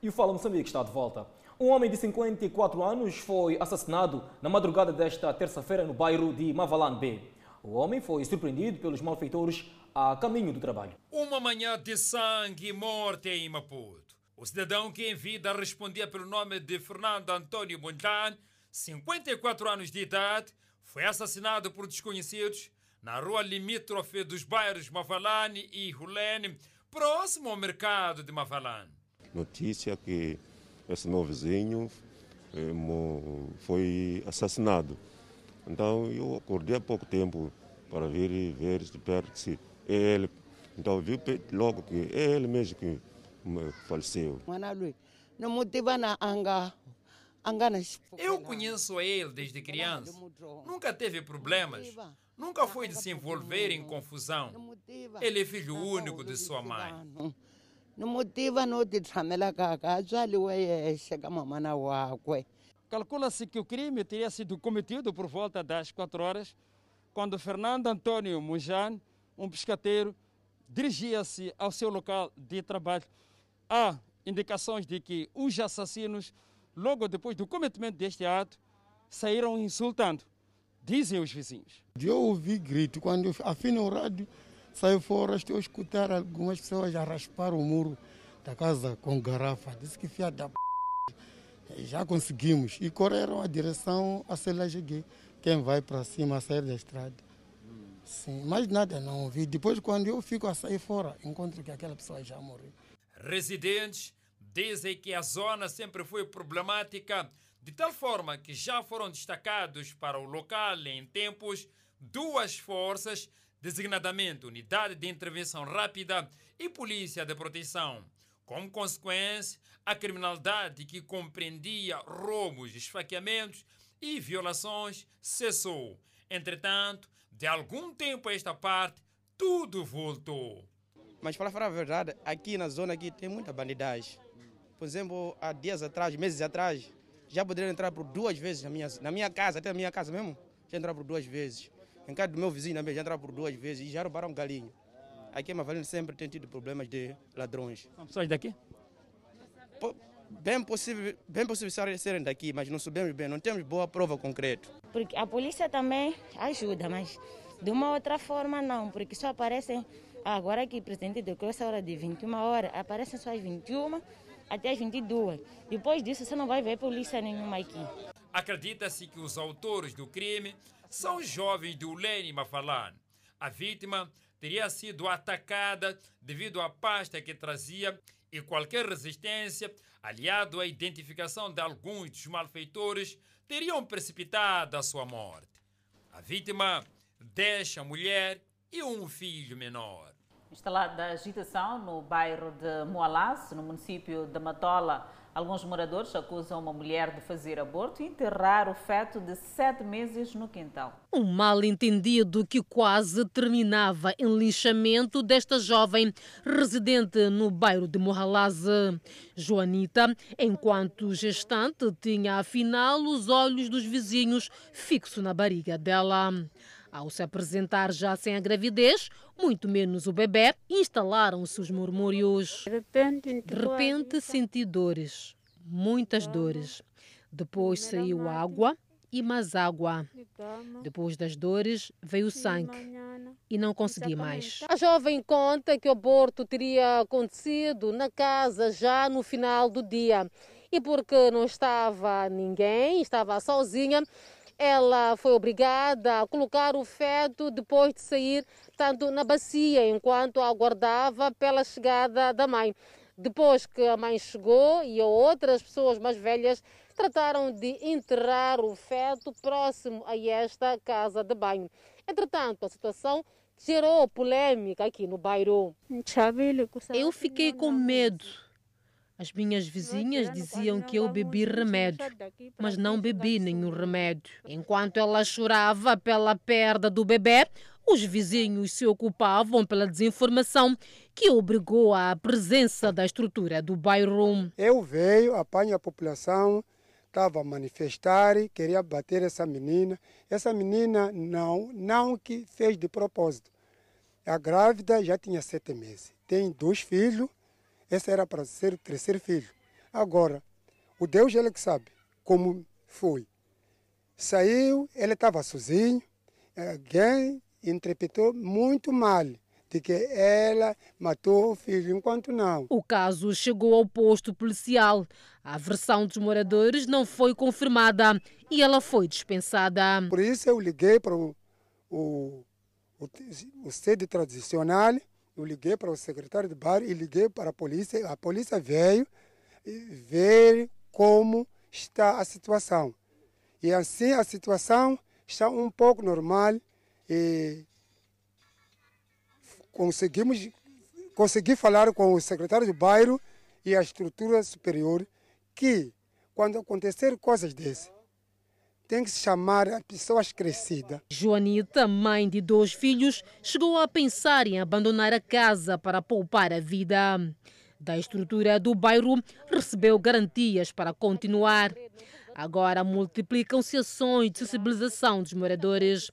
E o Fala Moçambique está de volta. Um homem de 54 anos foi assassinado na madrugada desta terça-feira no bairro de Mavalan B. O homem foi surpreendido pelos malfeitores a caminho do trabalho. Uma manhã de sangue e morte em Maputo. O cidadão que em vida respondia pelo nome de Fernando Antônio Montan, 54 anos de idade, foi assassinado por desconhecidos na rua limítrofe dos bairros Mavalane e Hulene, próximo ao mercado de Mavalane. Notícia que esse meu vizinho foi assassinado. Então eu acordei há pouco tempo para vir e ver de perto se é ele. Então vi logo que é ele mesmo que faleceu. Eu conheço ele desde criança. Nunca teve problemas. Nunca foi de se envolver em confusão. Ele é filho único de sua mãe. Calcula-se que o crime teria sido cometido por volta das 4 horas, quando Fernando Antônio Mujan, um pescateiro, dirigia-se ao seu local de trabalho. Há indicações de que os assassinos, logo depois do cometimento deste ato, saíram insultando, dizem os vizinhos. Eu ouvi grito, quando afino o rádio, saio fora, estou a escutar algumas pessoas a raspar o muro da casa com garrafa. Disse que fia da p... Já conseguimos. E correram a direção a Selajegue. Quem vai para cima a sair da estrada. Sim, mas nada não ouvi. Depois, quando eu fico a sair fora, encontro que aquela pessoa já morreu. Residentes dizem que a zona sempre foi problemática, de tal forma que já foram destacados para o local em tempos duas forças, designadamente Unidade de Intervenção Rápida e Polícia de Proteção. Como consequência, a criminalidade que compreendia roubos, esfaqueamentos e violações cessou. Entretanto, de algum tempo a esta parte, tudo voltou. Mas para falar a verdade, aqui na zona aqui tem muita bandidagem. Por exemplo, há dias atrás, meses atrás, já poderiam entrar por duas vezes na minha, na minha casa, até na minha casa mesmo, já entraram por duas vezes. Em casa do meu vizinho também já entraram por duas vezes e já roubaram galinha. Aqui em Mavalene sempre tem tido problemas de ladrões. São pessoas daqui? Bem possível, bem possível serem daqui, mas não sabemos bem, não temos boa prova concreta. Porque a polícia também ajuda, mas de uma outra forma não, porque só aparecem, agora que o presidente deu essa hora de 21 horas, aparecem só às 21 até às 22. Depois disso você não vai ver polícia nenhuma aqui. Acredita-se que os autores do crime são jovens do Lene Mafalan. A vítima teria sido atacada devido à pasta que trazia e qualquer resistência, aliado à identificação de alguns dos malfeitores, teriam precipitado a sua morte. A vítima deixa a mulher e um filho menor. Instalada agitação no bairro de Moalás, no município de Matola, Alguns moradores acusam uma mulher de fazer aborto e enterrar o feto de sete meses no quintal. Um mal-entendido que quase terminava em linchamento desta jovem residente no bairro de Mohalaze. Joanita, enquanto gestante, tinha afinal os olhos dos vizinhos fixos na barriga dela. Ao se apresentar já sem a gravidez, muito menos o bebê, instalaram-se os murmúrios. De repente, de repente senti dores, muitas dores. Depois saiu água e mais água. Depois das dores veio sangue e não consegui mais. A jovem conta que o aborto teria acontecido na casa já no final do dia. E porque não estava ninguém, estava sozinha, ela foi obrigada a colocar o feto depois de sair, tanto na bacia, enquanto aguardava pela chegada da mãe. Depois que a mãe chegou e outras pessoas mais velhas trataram de enterrar o feto próximo a esta casa de banho. Entretanto, a situação gerou polêmica aqui no bairro. Eu fiquei com medo. As minhas vizinhas diziam que eu bebi remédio, mas não bebi nenhum remédio. Enquanto ela chorava pela perda do bebê, os vizinhos se ocupavam pela desinformação que obrigou à presença da estrutura do bairro. Eu veio, apanho a população, estava a manifestar, queria bater essa menina. Essa menina não, não que fez de propósito. A grávida já tinha sete meses. Tem dois filhos, esse era para ser o terceiro filho. Agora, o Deus ele que sabe como foi. Saiu, ele estava sozinho, alguém interpretou muito mal de que ela matou o filho, enquanto não. O caso chegou ao posto policial. A versão dos moradores não foi confirmada e ela foi dispensada. Por isso eu liguei para o, o, o, o sede tradicional, eu liguei para o secretário de bar e liguei para a polícia. A polícia veio ver como está a situação. E assim a situação está um pouco normal e conseguimos consegui falar com o secretário do bairro e a estrutura superior que quando acontecer coisas dessas tem que se chamar as pessoas crescidas. Joanita, mãe de dois filhos, chegou a pensar em abandonar a casa para poupar a vida. Da estrutura do bairro, recebeu garantias para continuar. Agora multiplicam-se ações de sensibilização dos moradores.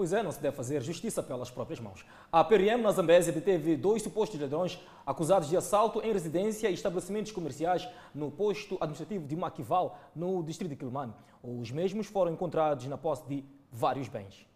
Pois é, não se deve fazer justiça pelas próprias mãos. A PRM na Zambésia deteve dois supostos ladrões acusados de assalto em residência e estabelecimentos comerciais no posto administrativo de Maquival, no distrito de Quilmane. Os mesmos foram encontrados na posse de vários bens.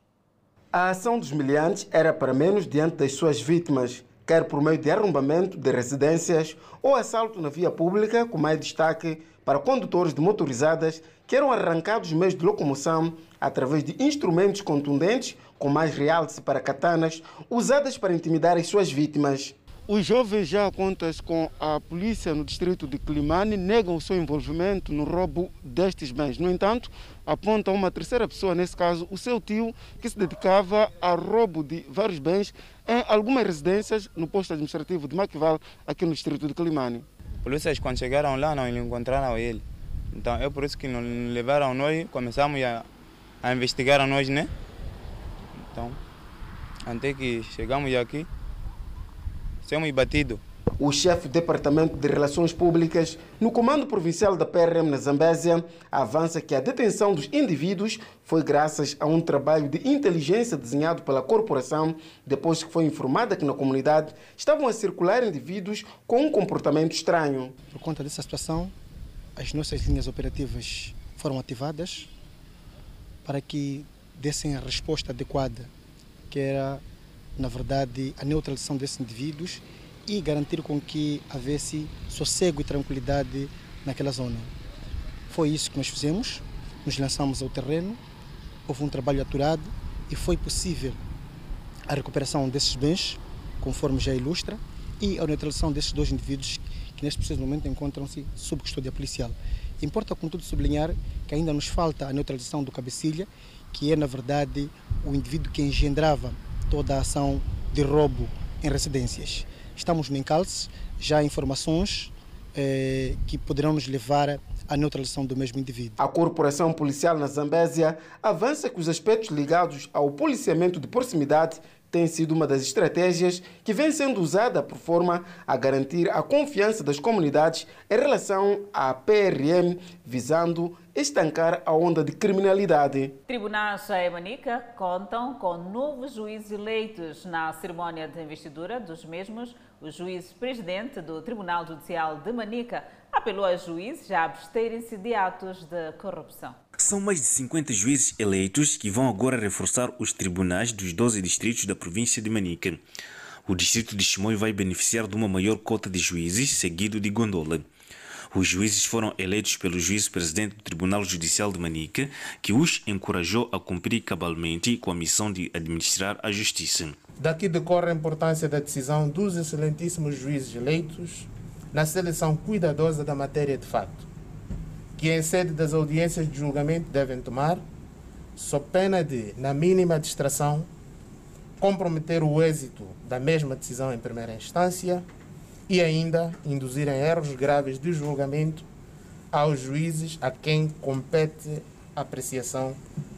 A ação dos miliantes era para menos diante das suas vítimas, quer por meio de arrombamento de residências ou assalto na via pública, com mais destaque para condutores de motorizadas que eram arrancados dos meios de locomoção através de instrumentos contundentes, com mais realce para katanas, usadas para intimidar as suas vítimas. Os jovens já contas com a polícia no distrito de Climane negam o seu envolvimento no roubo destes bens. No entanto, apontam uma terceira pessoa, nesse caso o seu tio, que se dedicava ao roubo de vários bens em algumas residências no posto administrativo de Maquival, aqui no distrito de Climane. Polícias, quando chegaram lá, não encontraram ele. Então é por isso que nos levaram nós, começamos a, a investigar a nós, né? Então, até que chegamos aqui, somos batidos. O chefe do Departamento de Relações Públicas no Comando Provincial da PRM na Zambésia avança que a detenção dos indivíduos foi graças a um trabalho de inteligência desenhado pela corporação depois que foi informada que na comunidade estavam a circular indivíduos com um comportamento estranho. Por conta dessa situação, as nossas linhas operativas foram ativadas para que dessem a resposta adequada, que era, na verdade, a neutralização desses indivíduos e garantir com que houvesse sossego e tranquilidade naquela zona. Foi isso que nós fizemos, nos lançamos ao terreno, houve um trabalho aturado e foi possível a recuperação desses bens, conforme já ilustra, e a neutralização desses dois indivíduos que neste preciso momento encontram-se sob custódia policial. Importa, contudo, sublinhar que ainda nos falta a neutralização do cabecilha, que é, na verdade, o indivíduo que engendrava toda a ação de roubo em residências. Estamos no encalce, já há informações eh, que poderão nos levar à neutralização do mesmo indivíduo. A Corporação Policial na Zambésia avança que os aspectos ligados ao policiamento de proximidade tem sido uma das estratégias que vem sendo usada por forma a garantir a confiança das comunidades em relação à PRM, visando estancar a onda de criminalidade. Tribunais em Manica contam com novos juízes eleitos na cerimónia de investidura dos mesmos. O juiz-presidente do Tribunal Judicial de Manica apelou a juízes a absterem-se de atos de corrupção. São mais de 50 juízes eleitos que vão agora reforçar os tribunais dos 12 distritos da província de Manica. O distrito de Chimoio vai beneficiar de uma maior cota de juízes, seguido de Gondola. Os juízes foram eleitos pelo juiz-presidente do Tribunal Judicial de Manica, que os encorajou a cumprir cabalmente com a missão de administrar a justiça. Daqui decorre a importância da decisão dos excelentíssimos juízes eleitos na seleção cuidadosa da matéria de fato, que em sede das audiências de julgamento devem tomar, sob pena de, na mínima distração, comprometer o êxito da mesma decisão em primeira instância e ainda induzirem erros graves de julgamento aos juízes a quem compete a apreciação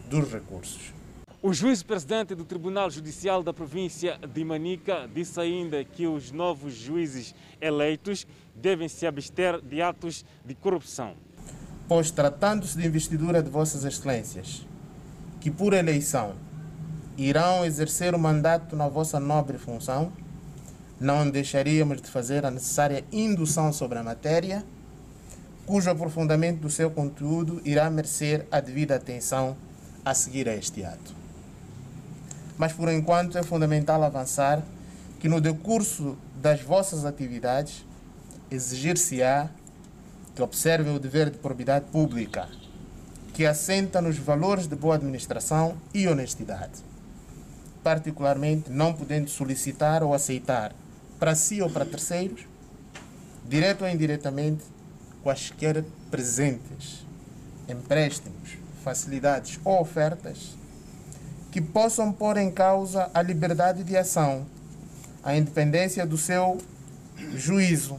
dos recursos. O juiz-presidente do Tribunal Judicial da província de Manica disse ainda que os novos juízes eleitos devem se abster de atos de corrupção. Pois, tratando-se de investidura de Vossas Excelências, que por eleição irão exercer o mandato na vossa nobre função, não deixaríamos de fazer a necessária indução sobre a matéria, cujo aprofundamento do seu conteúdo irá merecer a devida atenção a seguir a este ato. Mas por enquanto é fundamental avançar que no decurso das vossas atividades exigir-se-á que observem o dever de probidade pública, que assenta nos valores de boa administração e honestidade, particularmente não podendo solicitar ou aceitar para si ou para terceiros, direto ou indiretamente, quaisquer presentes, empréstimos, facilidades ou ofertas que possam pôr em causa a liberdade de ação, a independência do seu juízo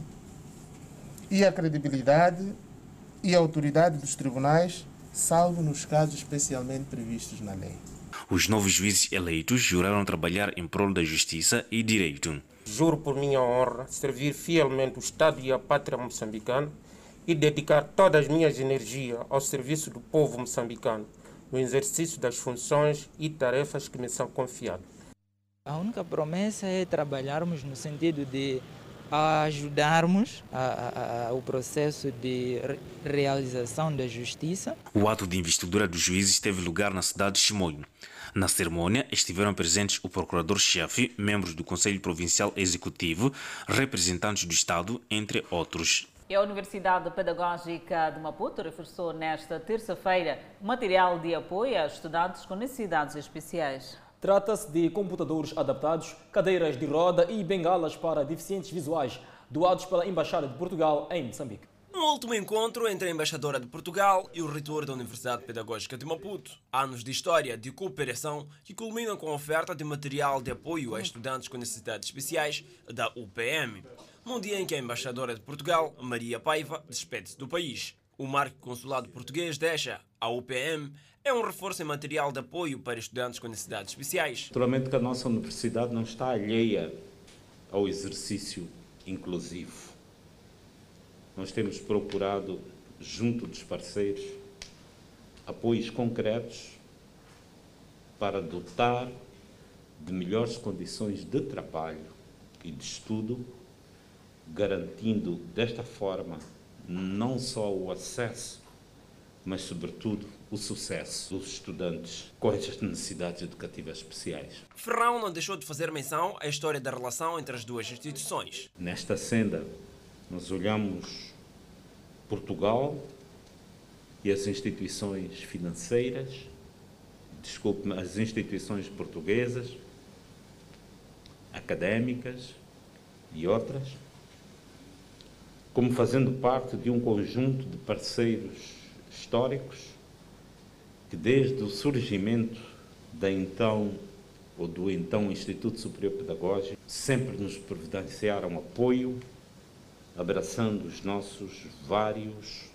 e a credibilidade e a autoridade dos tribunais, salvo nos casos especialmente previstos na lei. Os novos juízes eleitos juraram trabalhar em prol da justiça e direito. Juro por minha honra servir fielmente o Estado e a pátria moçambicana e dedicar todas as minhas energias ao serviço do povo moçambicano, no exercício das funções e tarefas que me são confiadas. A única promessa é trabalharmos no sentido de ajudarmos a, a, a, o processo de realização da justiça. O ato de investidura dos juízes teve lugar na cidade de Chimoio. Na cerimônia estiveram presentes o procurador-chefe, membros do Conselho Provincial Executivo, representantes do Estado, entre outros. E a Universidade Pedagógica de Maputo reforçou nesta terça-feira material de apoio a estudantes com necessidades especiais. Trata-se de computadores adaptados, cadeiras de roda e bengalas para deficientes visuais, doados pela Embaixada de Portugal em Moçambique. Um último encontro entre a embaixadora de Portugal e o reitor da Universidade Pedagógica de Maputo. Anos de história de cooperação que culminam com a oferta de material de apoio a estudantes com necessidades especiais da UPM. Num dia em que a embaixadora de Portugal, Maria Paiva, despede-se do país. O marco consulado português deixa a UPM é um reforço em material de apoio para estudantes com necessidades especiais. Naturalmente que a nossa universidade não está alheia ao exercício inclusivo. Nós temos procurado, junto dos parceiros, apoios concretos para dotar de melhores condições de trabalho e de estudo, garantindo desta forma não só o acesso, mas sobretudo o sucesso dos estudantes com estas necessidades educativas especiais. Ferrão não deixou de fazer menção à história da relação entre as duas instituições. Nesta senda, nós olhamos Portugal e as instituições financeiras, desculpe as instituições portuguesas, académicas e outras, como fazendo parte de um conjunto de parceiros históricos que desde o surgimento da então ou do então Instituto Superior Pedagógico sempre nos providenciaram apoio, abraçando os nossos vários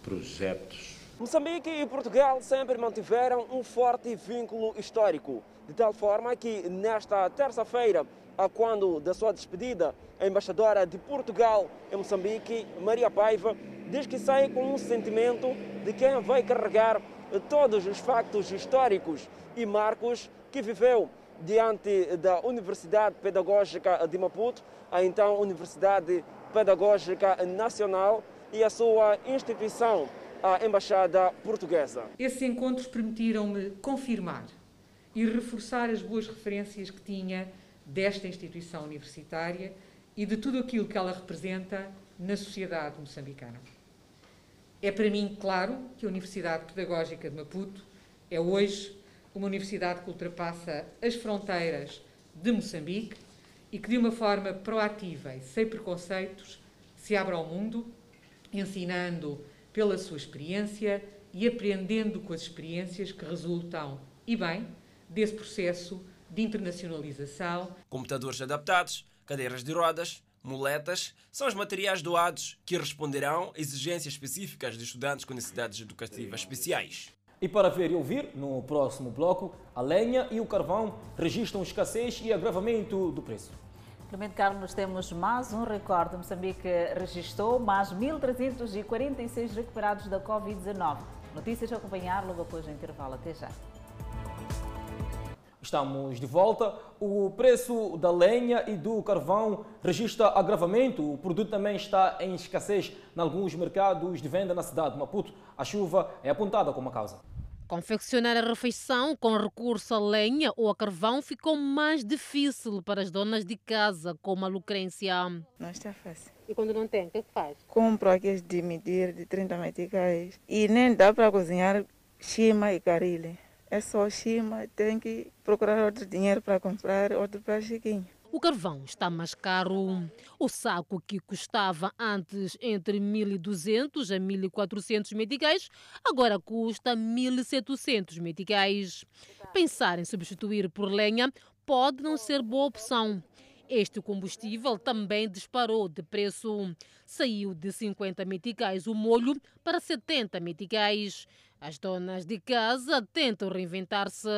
projetos. Moçambique e Portugal sempre mantiveram um forte vínculo histórico, de tal forma que nesta terça-feira, a quando da sua despedida, a embaixadora de Portugal em Moçambique, Maria Paiva, diz que sai com um sentimento de quem vai carregar todos os factos históricos e marcos que viveu diante da Universidade Pedagógica de Maputo, a então Universidade Pedagógica Nacional, e a sua instituição, a Embaixada Portuguesa. Esses encontros permitiram-me confirmar e reforçar as boas referências que tinha desta instituição universitária e de tudo aquilo que ela representa na sociedade moçambicana. É para mim claro que a Universidade Pedagógica de Maputo é hoje uma universidade que ultrapassa as fronteiras de Moçambique e que, de uma forma proativa e sem preconceitos, se abre ao mundo, ensinando pela sua experiência e aprendendo com as experiências que resultam, e bem, desse processo de internacionalização. Computadores adaptados, cadeiras de rodas, muletas são os materiais doados que responderão a exigências específicas de estudantes com necessidades educativas especiais. E para ver e ouvir, no próximo bloco, a lenha e o carvão registram escassez e agravamento do preço. Clemente Carlos, temos mais um recorde. Moçambique registrou mais 1.346 recuperados da Covid-19. Notícias a acompanhar logo após o intervalo. Até já. Estamos de volta. O preço da lenha e do carvão registra agravamento. O produto também está em escassez em alguns mercados de venda na cidade de Maputo. A chuva é apontada como a causa. Confeccionar a refeição com recurso a lenha ou a carvão ficou mais difícil para as donas de casa, como a Lucrência. Não está fácil. E quando não tem, o que, é que faz? Compro aqueles de medir de 30 meticais e nem dá para cozinhar chima e carile. É só chima, tem que procurar outro dinheiro para comprar outro para Chiquinho. O carvão está mais caro. O saco que custava antes entre 1.200 a 1.400 meticais, agora custa 1.700 meticais. Pensar em substituir por lenha pode não ser boa opção. Este combustível também disparou de preço. Saiu de 50 meticais o molho para 70 meticais. As donas de casa tentam reinventar-se.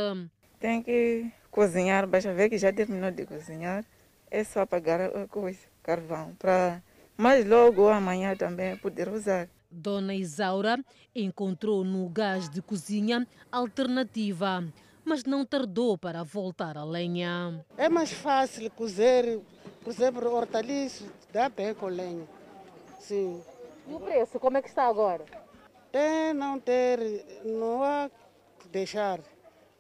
Tem que cozinhar, basta ver que já terminou de cozinhar. É só apagar a coisa, carvão, para mais logo amanhã também poder usar. Dona Isaura encontrou no gás de cozinha alternativa, mas não tardou para voltar à lenha. É mais fácil cozer, por exemplo, hortaliças, dá bem com lenha. Sim. E o preço, como é que está agora? Tem, não ter, não há que deixar,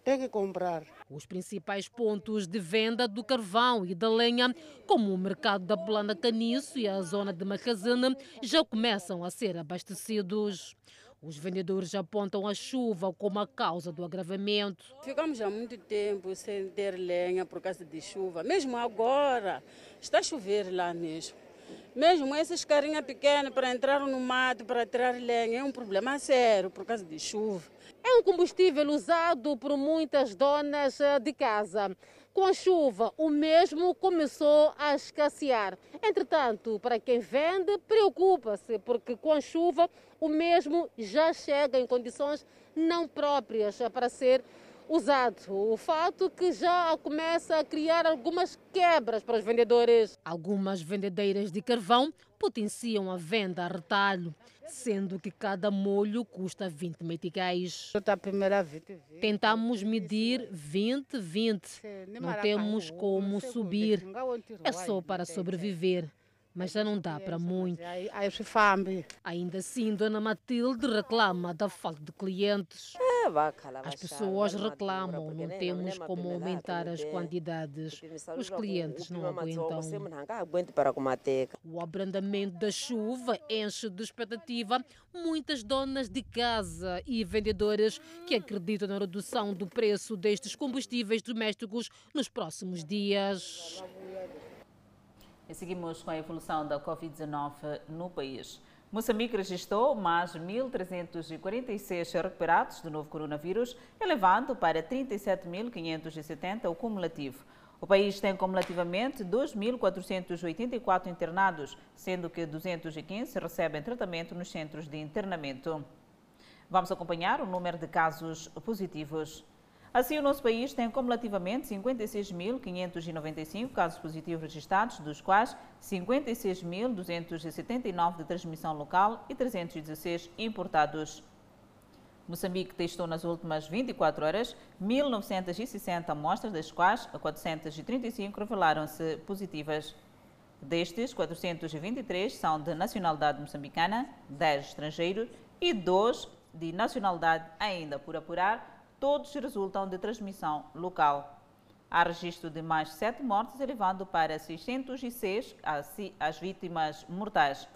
tem que comprar. Os principais pontos de venda do carvão e da lenha, como o mercado da Plana Caniço e a zona de Macazana, já começam a ser abastecidos. Os vendedores apontam a chuva como a causa do agravamento. Ficamos há muito tempo sem ter lenha por causa de chuva. Mesmo agora, está a chover lá mesmo. Mesmo essas carinhas pequenas para entrar no mato, para tirar lenha, é um problema sério por causa de chuva. É um combustível usado por muitas donas de casa. Com a chuva, o mesmo começou a escassear. Entretanto, para quem vende, preocupa-se, porque com a chuva, o mesmo já chega em condições não próprias para ser usado. O fato que já começa a criar algumas quebras para os vendedores. Algumas vendedeiras de carvão potenciam a venda a retalho, sendo que cada molho custa 20 meticais. Está a primeira 20, 20. Tentamos medir 20, 20. Não temos como subir. É só para sobreviver mas já não dá para muito. Ainda assim, Dona Matilde reclama da falta de clientes. As pessoas reclamam, não temos como aumentar as quantidades. Os clientes não aguentam. O abrandamento da chuva enche de expectativa muitas donas de casa e vendedoras que acreditam na redução do preço destes combustíveis domésticos nos próximos dias. E seguimos com a evolução da Covid-19 no país. Moçambique registrou mais 1.346 recuperados do novo coronavírus, elevando para 37.570 o cumulativo. O país tem cumulativamente 2.484 internados, sendo que 215 recebem tratamento nos centros de internamento. Vamos acompanhar o número de casos positivos. Assim, o nosso país tem cumulativamente 56.595 casos positivos registrados, dos quais 56.279 de transmissão local e 316 importados. Moçambique testou nas últimas 24 horas 1.960 amostras, das quais 435 revelaram-se positivas. Destes, 423 são de nacionalidade moçambicana, 10 estrangeiros e 2 de nacionalidade ainda por apurar, todos resultam de transmissão local. Há registro de mais 7 mortes, elevando para 606 as vítimas mortais.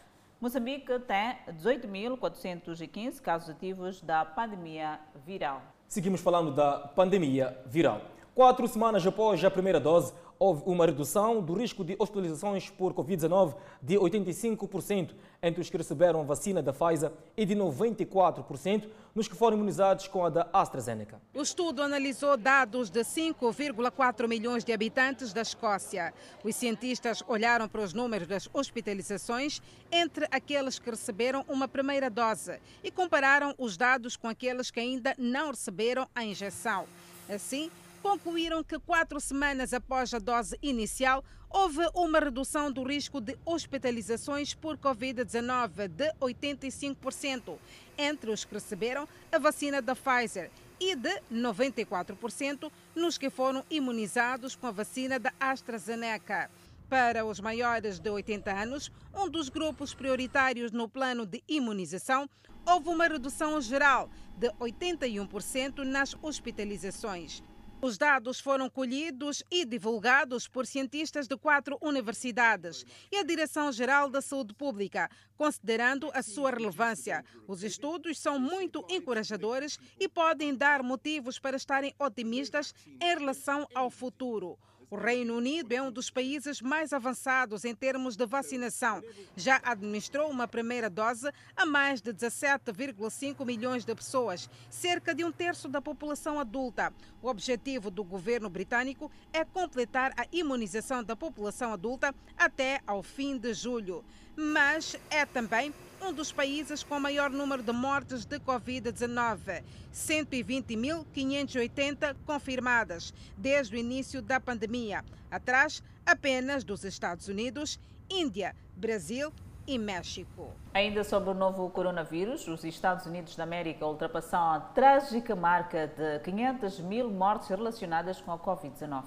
Moçambique tem 18.415 casos ativos da pandemia viral. Seguimos falando da pandemia viral. Quatro semanas após a primeira dose, houve uma redução do risco de hospitalizações por Covid-19 de 85% entre os que receberam a vacina da Pfizer e de 94% nos que foram imunizados com a da AstraZeneca. O estudo analisou dados de 5,4 milhões de habitantes da Escócia. Os cientistas olharam para os números das hospitalizações entre aqueles que receberam uma primeira dose e compararam os dados com aqueles que ainda não receberam a injeção. Assim, concluíram que quatro semanas após a dose inicial, houve uma redução do risco de hospitalizações por Covid-19 de 85% entre os que receberam a vacina da Pfizer e de 94% nos que foram imunizados com a vacina da AstraZeneca. Para os maiores de 80 anos, um dos grupos prioritários no plano de imunização, houve uma redução geral de 81% nas hospitalizações. Os dados foram colhidos e divulgados por cientistas de quatro universidades e a Direção-Geral da Saúde Pública, considerando a sua relevância. Os estudos são muito encorajadores e podem dar motivos para estarem otimistas em relação ao futuro. O Reino Unido é um dos países mais avançados em termos de vacinação. Já administrou uma primeira dose a mais de 17,5 milhões de pessoas, cerca de um terço da população adulta. O objetivo do governo britânico é completar a imunização da população adulta até ao fim de julho. Mas é também um dos países com maior número de mortes de Covid-19, 120.580 confirmadas desde o início da pandemia, atrás apenas dos Estados Unidos, Índia, Brasil e México. Ainda sobre o novo coronavírus, os Estados Unidos da América ultrapassaram a trágica marca de 500 mil mortes relacionadas com a Covid-19.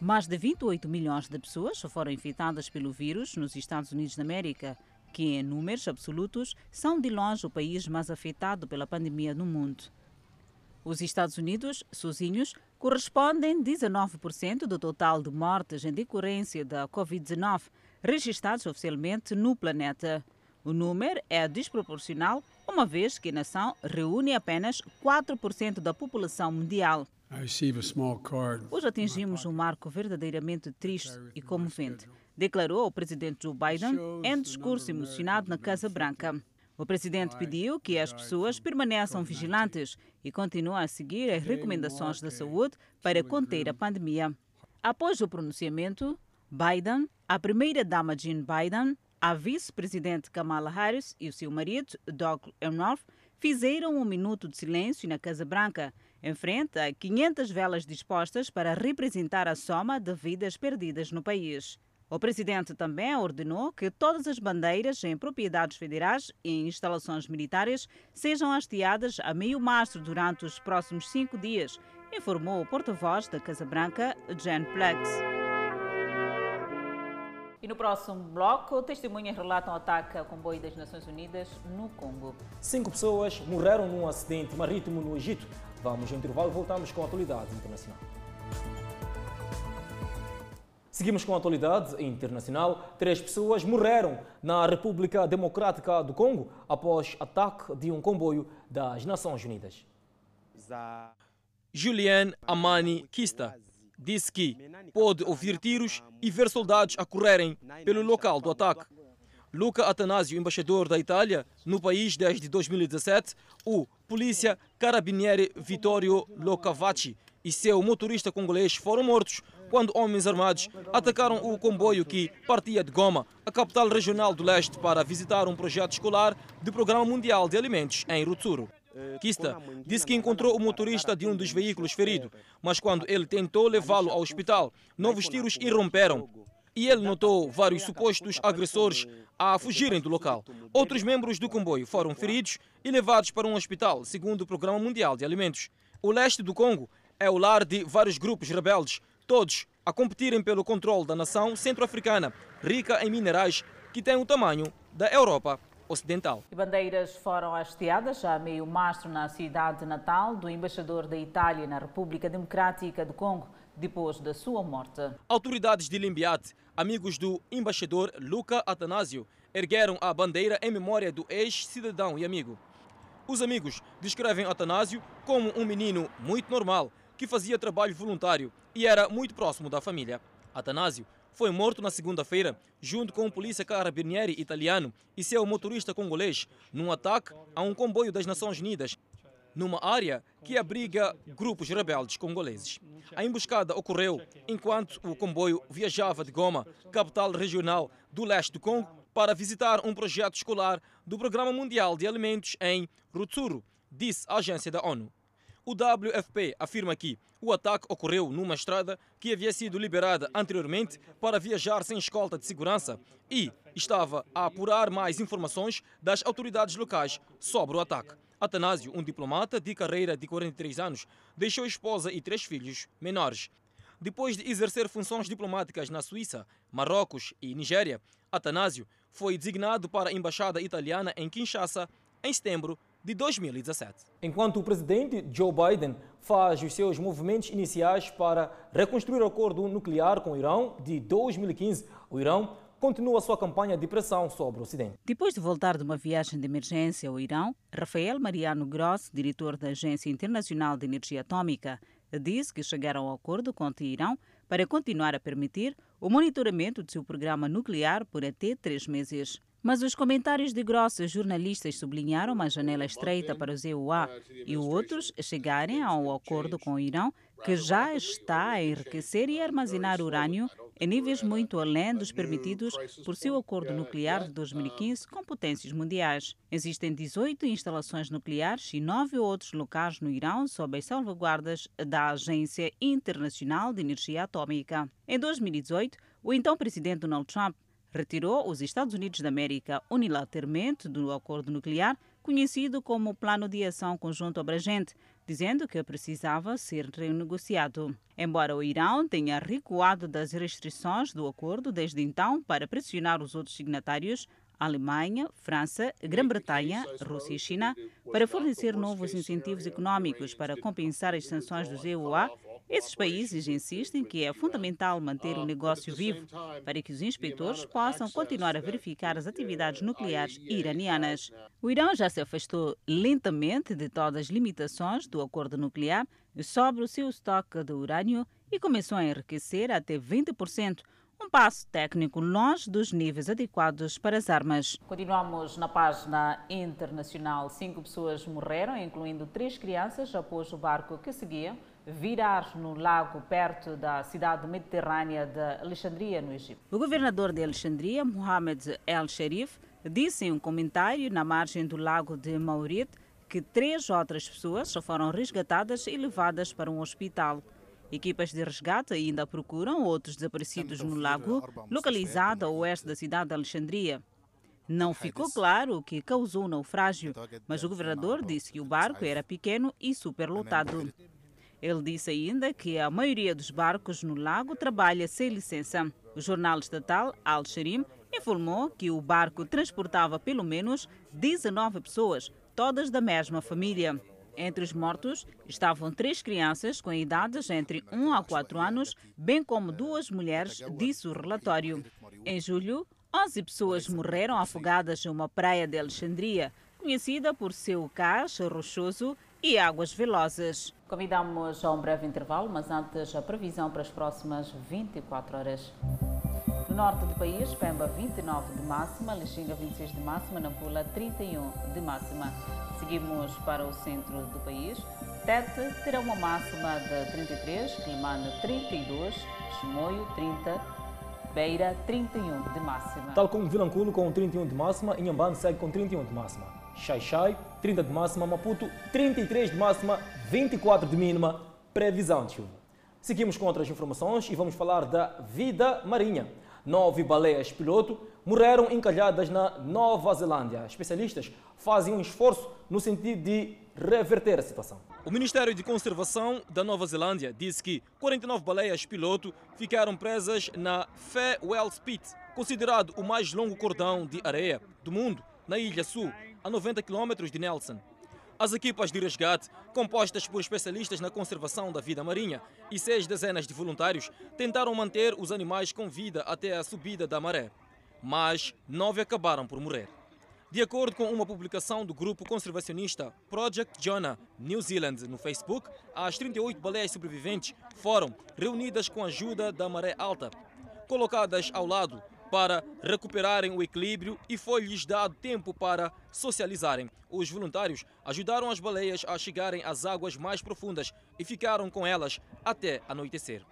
Mais de 28 milhões de pessoas foram infectadas pelo vírus nos Estados Unidos da América, que em números absolutos são de longe o país mais afetado pela pandemia no mundo. Os Estados Unidos, sozinhos, correspondem 19% do total de mortes em decorrência da Covid-19 registrados oficialmente no planeta. O número é desproporcional, uma vez que a nação reúne apenas 4% da população mundial. Hoje atingimos um marco verdadeiramente triste e comovente declarou o presidente Joe Biden em discurso emocionado na Casa Branca. O presidente pediu que as pessoas permaneçam vigilantes e continuem a seguir as recomendações da saúde para conter a pandemia. Após o pronunciamento, Biden, a primeira-dama Jean Biden, a vice-presidente Kamala Harris e o seu marido, Doug Emhoff, fizeram um minuto de silêncio na Casa Branca, em frente a 500 velas dispostas para representar a soma de vidas perdidas no país. O presidente também ordenou que todas as bandeiras em propriedades federais e em instalações militares sejam hasteadas a meio março durante os próximos cinco dias, informou o porta-voz da Casa Branca, Jen Plex. E no próximo bloco, testemunhas relatam o ataque ao comboio das Nações Unidas no Congo. Cinco pessoas morreram num acidente marítimo no Egito. Vamos ao intervalo e voltamos com a atualidade internacional. Seguimos com a atualidade internacional. Três pessoas morreram na República Democrática do Congo após ataque de um comboio das Nações Unidas. Julian Amani Kista disse que pôde ouvir tiros e ver soldados a correrem pelo local do ataque. Luca Atanasio, embaixador da Itália no país desde 2017, o polícia carabinieri Vittorio Locavacci e seu motorista congolês foram mortos quando homens armados atacaram o comboio que partia de Goma, a capital regional do leste, para visitar um projeto escolar do Programa Mundial de Alimentos em Rutsuro. Kista disse que encontrou o motorista de um dos veículos ferido, mas quando ele tentou levá-lo ao hospital, novos tiros irromperam e ele notou vários supostos agressores a fugirem do local. Outros membros do comboio foram feridos e levados para um hospital, segundo o Programa Mundial de Alimentos. O leste do Congo é o lar de vários grupos rebeldes todos a competirem pelo controle da nação centro-africana, rica em minerais, que tem o tamanho da Europa Ocidental. E bandeiras foram hasteadas a meio mastro na cidade natal do embaixador da Itália na República Democrática do Congo, depois da sua morte. Autoridades de Limbiate, amigos do embaixador Luca Atanásio, ergueram a bandeira em memória do ex-cidadão e amigo. Os amigos descrevem Atanásio como um menino muito normal, que fazia trabalho voluntário e era muito próximo da família. Atanásio foi morto na segunda-feira, junto com o polícia carabinieri italiano e seu motorista congolês, num ataque a um comboio das Nações Unidas, numa área que abriga grupos rebeldes congoleses. A emboscada ocorreu enquanto o comboio viajava de Goma, capital regional do leste do Congo, para visitar um projeto escolar do Programa Mundial de Alimentos em Rutsuru, disse a agência da ONU. O WFP afirma que o ataque ocorreu numa estrada que havia sido liberada anteriormente para viajar sem escolta de segurança e estava a apurar mais informações das autoridades locais sobre o ataque. Atanásio, um diplomata de carreira de 43 anos, deixou esposa e três filhos menores. Depois de exercer funções diplomáticas na Suíça, Marrocos e Nigéria, Atanásio foi designado para a embaixada italiana em Kinshasa em setembro de 2017. Enquanto o presidente Joe Biden faz os seus movimentos iniciais para reconstruir o acordo nuclear com o Irão de 2015, o Irão continua sua campanha de pressão sobre o Ocidente. Depois de voltar de uma viagem de emergência ao Irão, Rafael Mariano Gross, diretor da Agência Internacional de Energia Atômica, disse que chegaram ao acordo com o Irão para continuar a permitir o monitoramento de seu programa nuclear por até três meses. Mas os comentários de grossos jornalistas sublinharam uma janela estreita para os EUA e outros chegarem ao acordo com o Irão, que já está a enriquecer e armazenar urânio em níveis muito além dos permitidos por seu acordo nuclear de 2015 com potências mundiais. Existem 18 instalações nucleares e nove outros locais no Irão sob as salvaguardas da Agência Internacional de Energia Atômica. Em 2018, o então presidente Donald Trump retirou os Estados Unidos da América unilateralmente do acordo nuclear, conhecido como Plano de Ação Conjunto Abrangente, dizendo que precisava ser renegociado. Embora o Irão tenha recuado das restrições do acordo desde então para pressionar os outros signatários, Alemanha, França, Grã-Bretanha, Rússia e China, para fornecer novos incentivos econômicos para compensar as sanções dos EUA, esses países insistem que é fundamental manter o negócio vivo para que os inspetores possam continuar a verificar as atividades nucleares iranianas. O Irã já se afastou lentamente de todas as limitações do acordo nuclear sobre o seu estoque de urânio e começou a enriquecer até 20%, um passo técnico longe dos níveis adequados para as armas. Continuamos na página internacional. Cinco pessoas morreram, incluindo três crianças, após o barco que seguia virar no lago perto da cidade mediterrânea de Alexandria, no Egito. O governador de Alexandria, Mohamed El Sharif, disse em um comentário na margem do lago de Maurit que três outras pessoas foram resgatadas e levadas para um hospital. Equipas de resgate ainda procuram outros desaparecidos no lago, localizado a oeste da cidade de Alexandria. Não ficou claro o que causou o naufrágio, mas o governador disse que o barco era pequeno e superlotado. Ele disse ainda que a maioria dos barcos no lago trabalha sem licença. O jornal estatal Al Sharim informou que o barco transportava pelo menos 19 pessoas, todas da mesma família. Entre os mortos estavam três crianças com idades entre 1 a 4 anos, bem como duas mulheres, disse o relatório. Em julho, 11 pessoas morreram afogadas em uma praia de Alexandria, conhecida por seu cais rochoso e águas velozes. Convidamos a um breve intervalo, mas antes a previsão para as próximas 24 horas. No norte do país, Pemba 29 de máxima, Lixinga 26 de máxima, Nampula 31 de máxima. Seguimos para o centro do país. Tete terá uma máxima de 33, Climane 32, Chimoio 30, Beira 31 de máxima. Tal como Vilanculo com 31 de máxima, Inhambane segue com 31 de máxima. Xai-Xai, 30 de máxima, Maputo, 33 de máxima, 24 de mínima, previsão de chuva. Seguimos com outras informações e vamos falar da vida marinha. Nove baleias piloto morreram encalhadas na Nova Zelândia. Especialistas fazem um esforço no sentido de reverter a situação. O Ministério de Conservação da Nova Zelândia disse que 49 baleias piloto ficaram presas na Farewell Spit, considerado o mais longo cordão de areia do mundo, na Ilha Sul, a 90 km de Nelson. As equipas de resgate, compostas por especialistas na conservação da vida marinha e seis dezenas de voluntários, tentaram manter os animais com vida até a subida da maré. Mas nove acabaram por morrer. De acordo com uma publicação do grupo conservacionista Project Jonah New Zealand no Facebook, as 38 baleias sobreviventes foram reunidas com a ajuda da maré alta, colocadas ao lado para recuperarem o equilíbrio e foi-lhes dado tempo para socializarem. Os voluntários ajudaram as baleias a chegarem às águas mais profundas e ficaram com elas até anoitecer.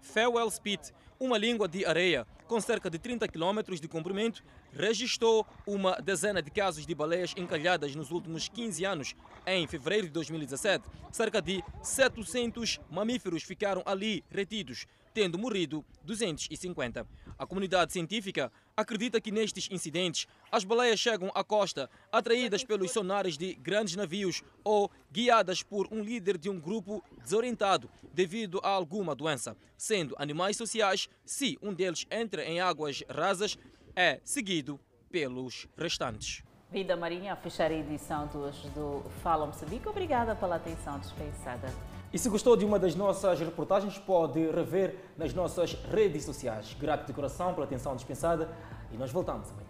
Farewell Spit, uma língua de areia com cerca de 30 km de comprimento, registrou uma dezena de casos de baleias encalhadas nos últimos 15 anos. Em fevereiro de 2017, cerca de 700 mamíferos ficaram ali retidos, tendo morrido 250. A comunidade científica acredita que nestes incidentes as baleias chegam à costa atraídas pelos sonares de grandes navios ou guiadas por um líder de um grupo desorientado devido a alguma doença, sendo animais sociais se um deles entra em águas rasas é seguido pelos restantes. Vida Marinha, a fechar a edição do Fala Moçambique. Obrigada pela atenção dispensada. E se gostou de uma das nossas reportagens, pode rever nas nossas redes sociais. Grato de coração pela atenção dispensada e nós voltamos amanhã.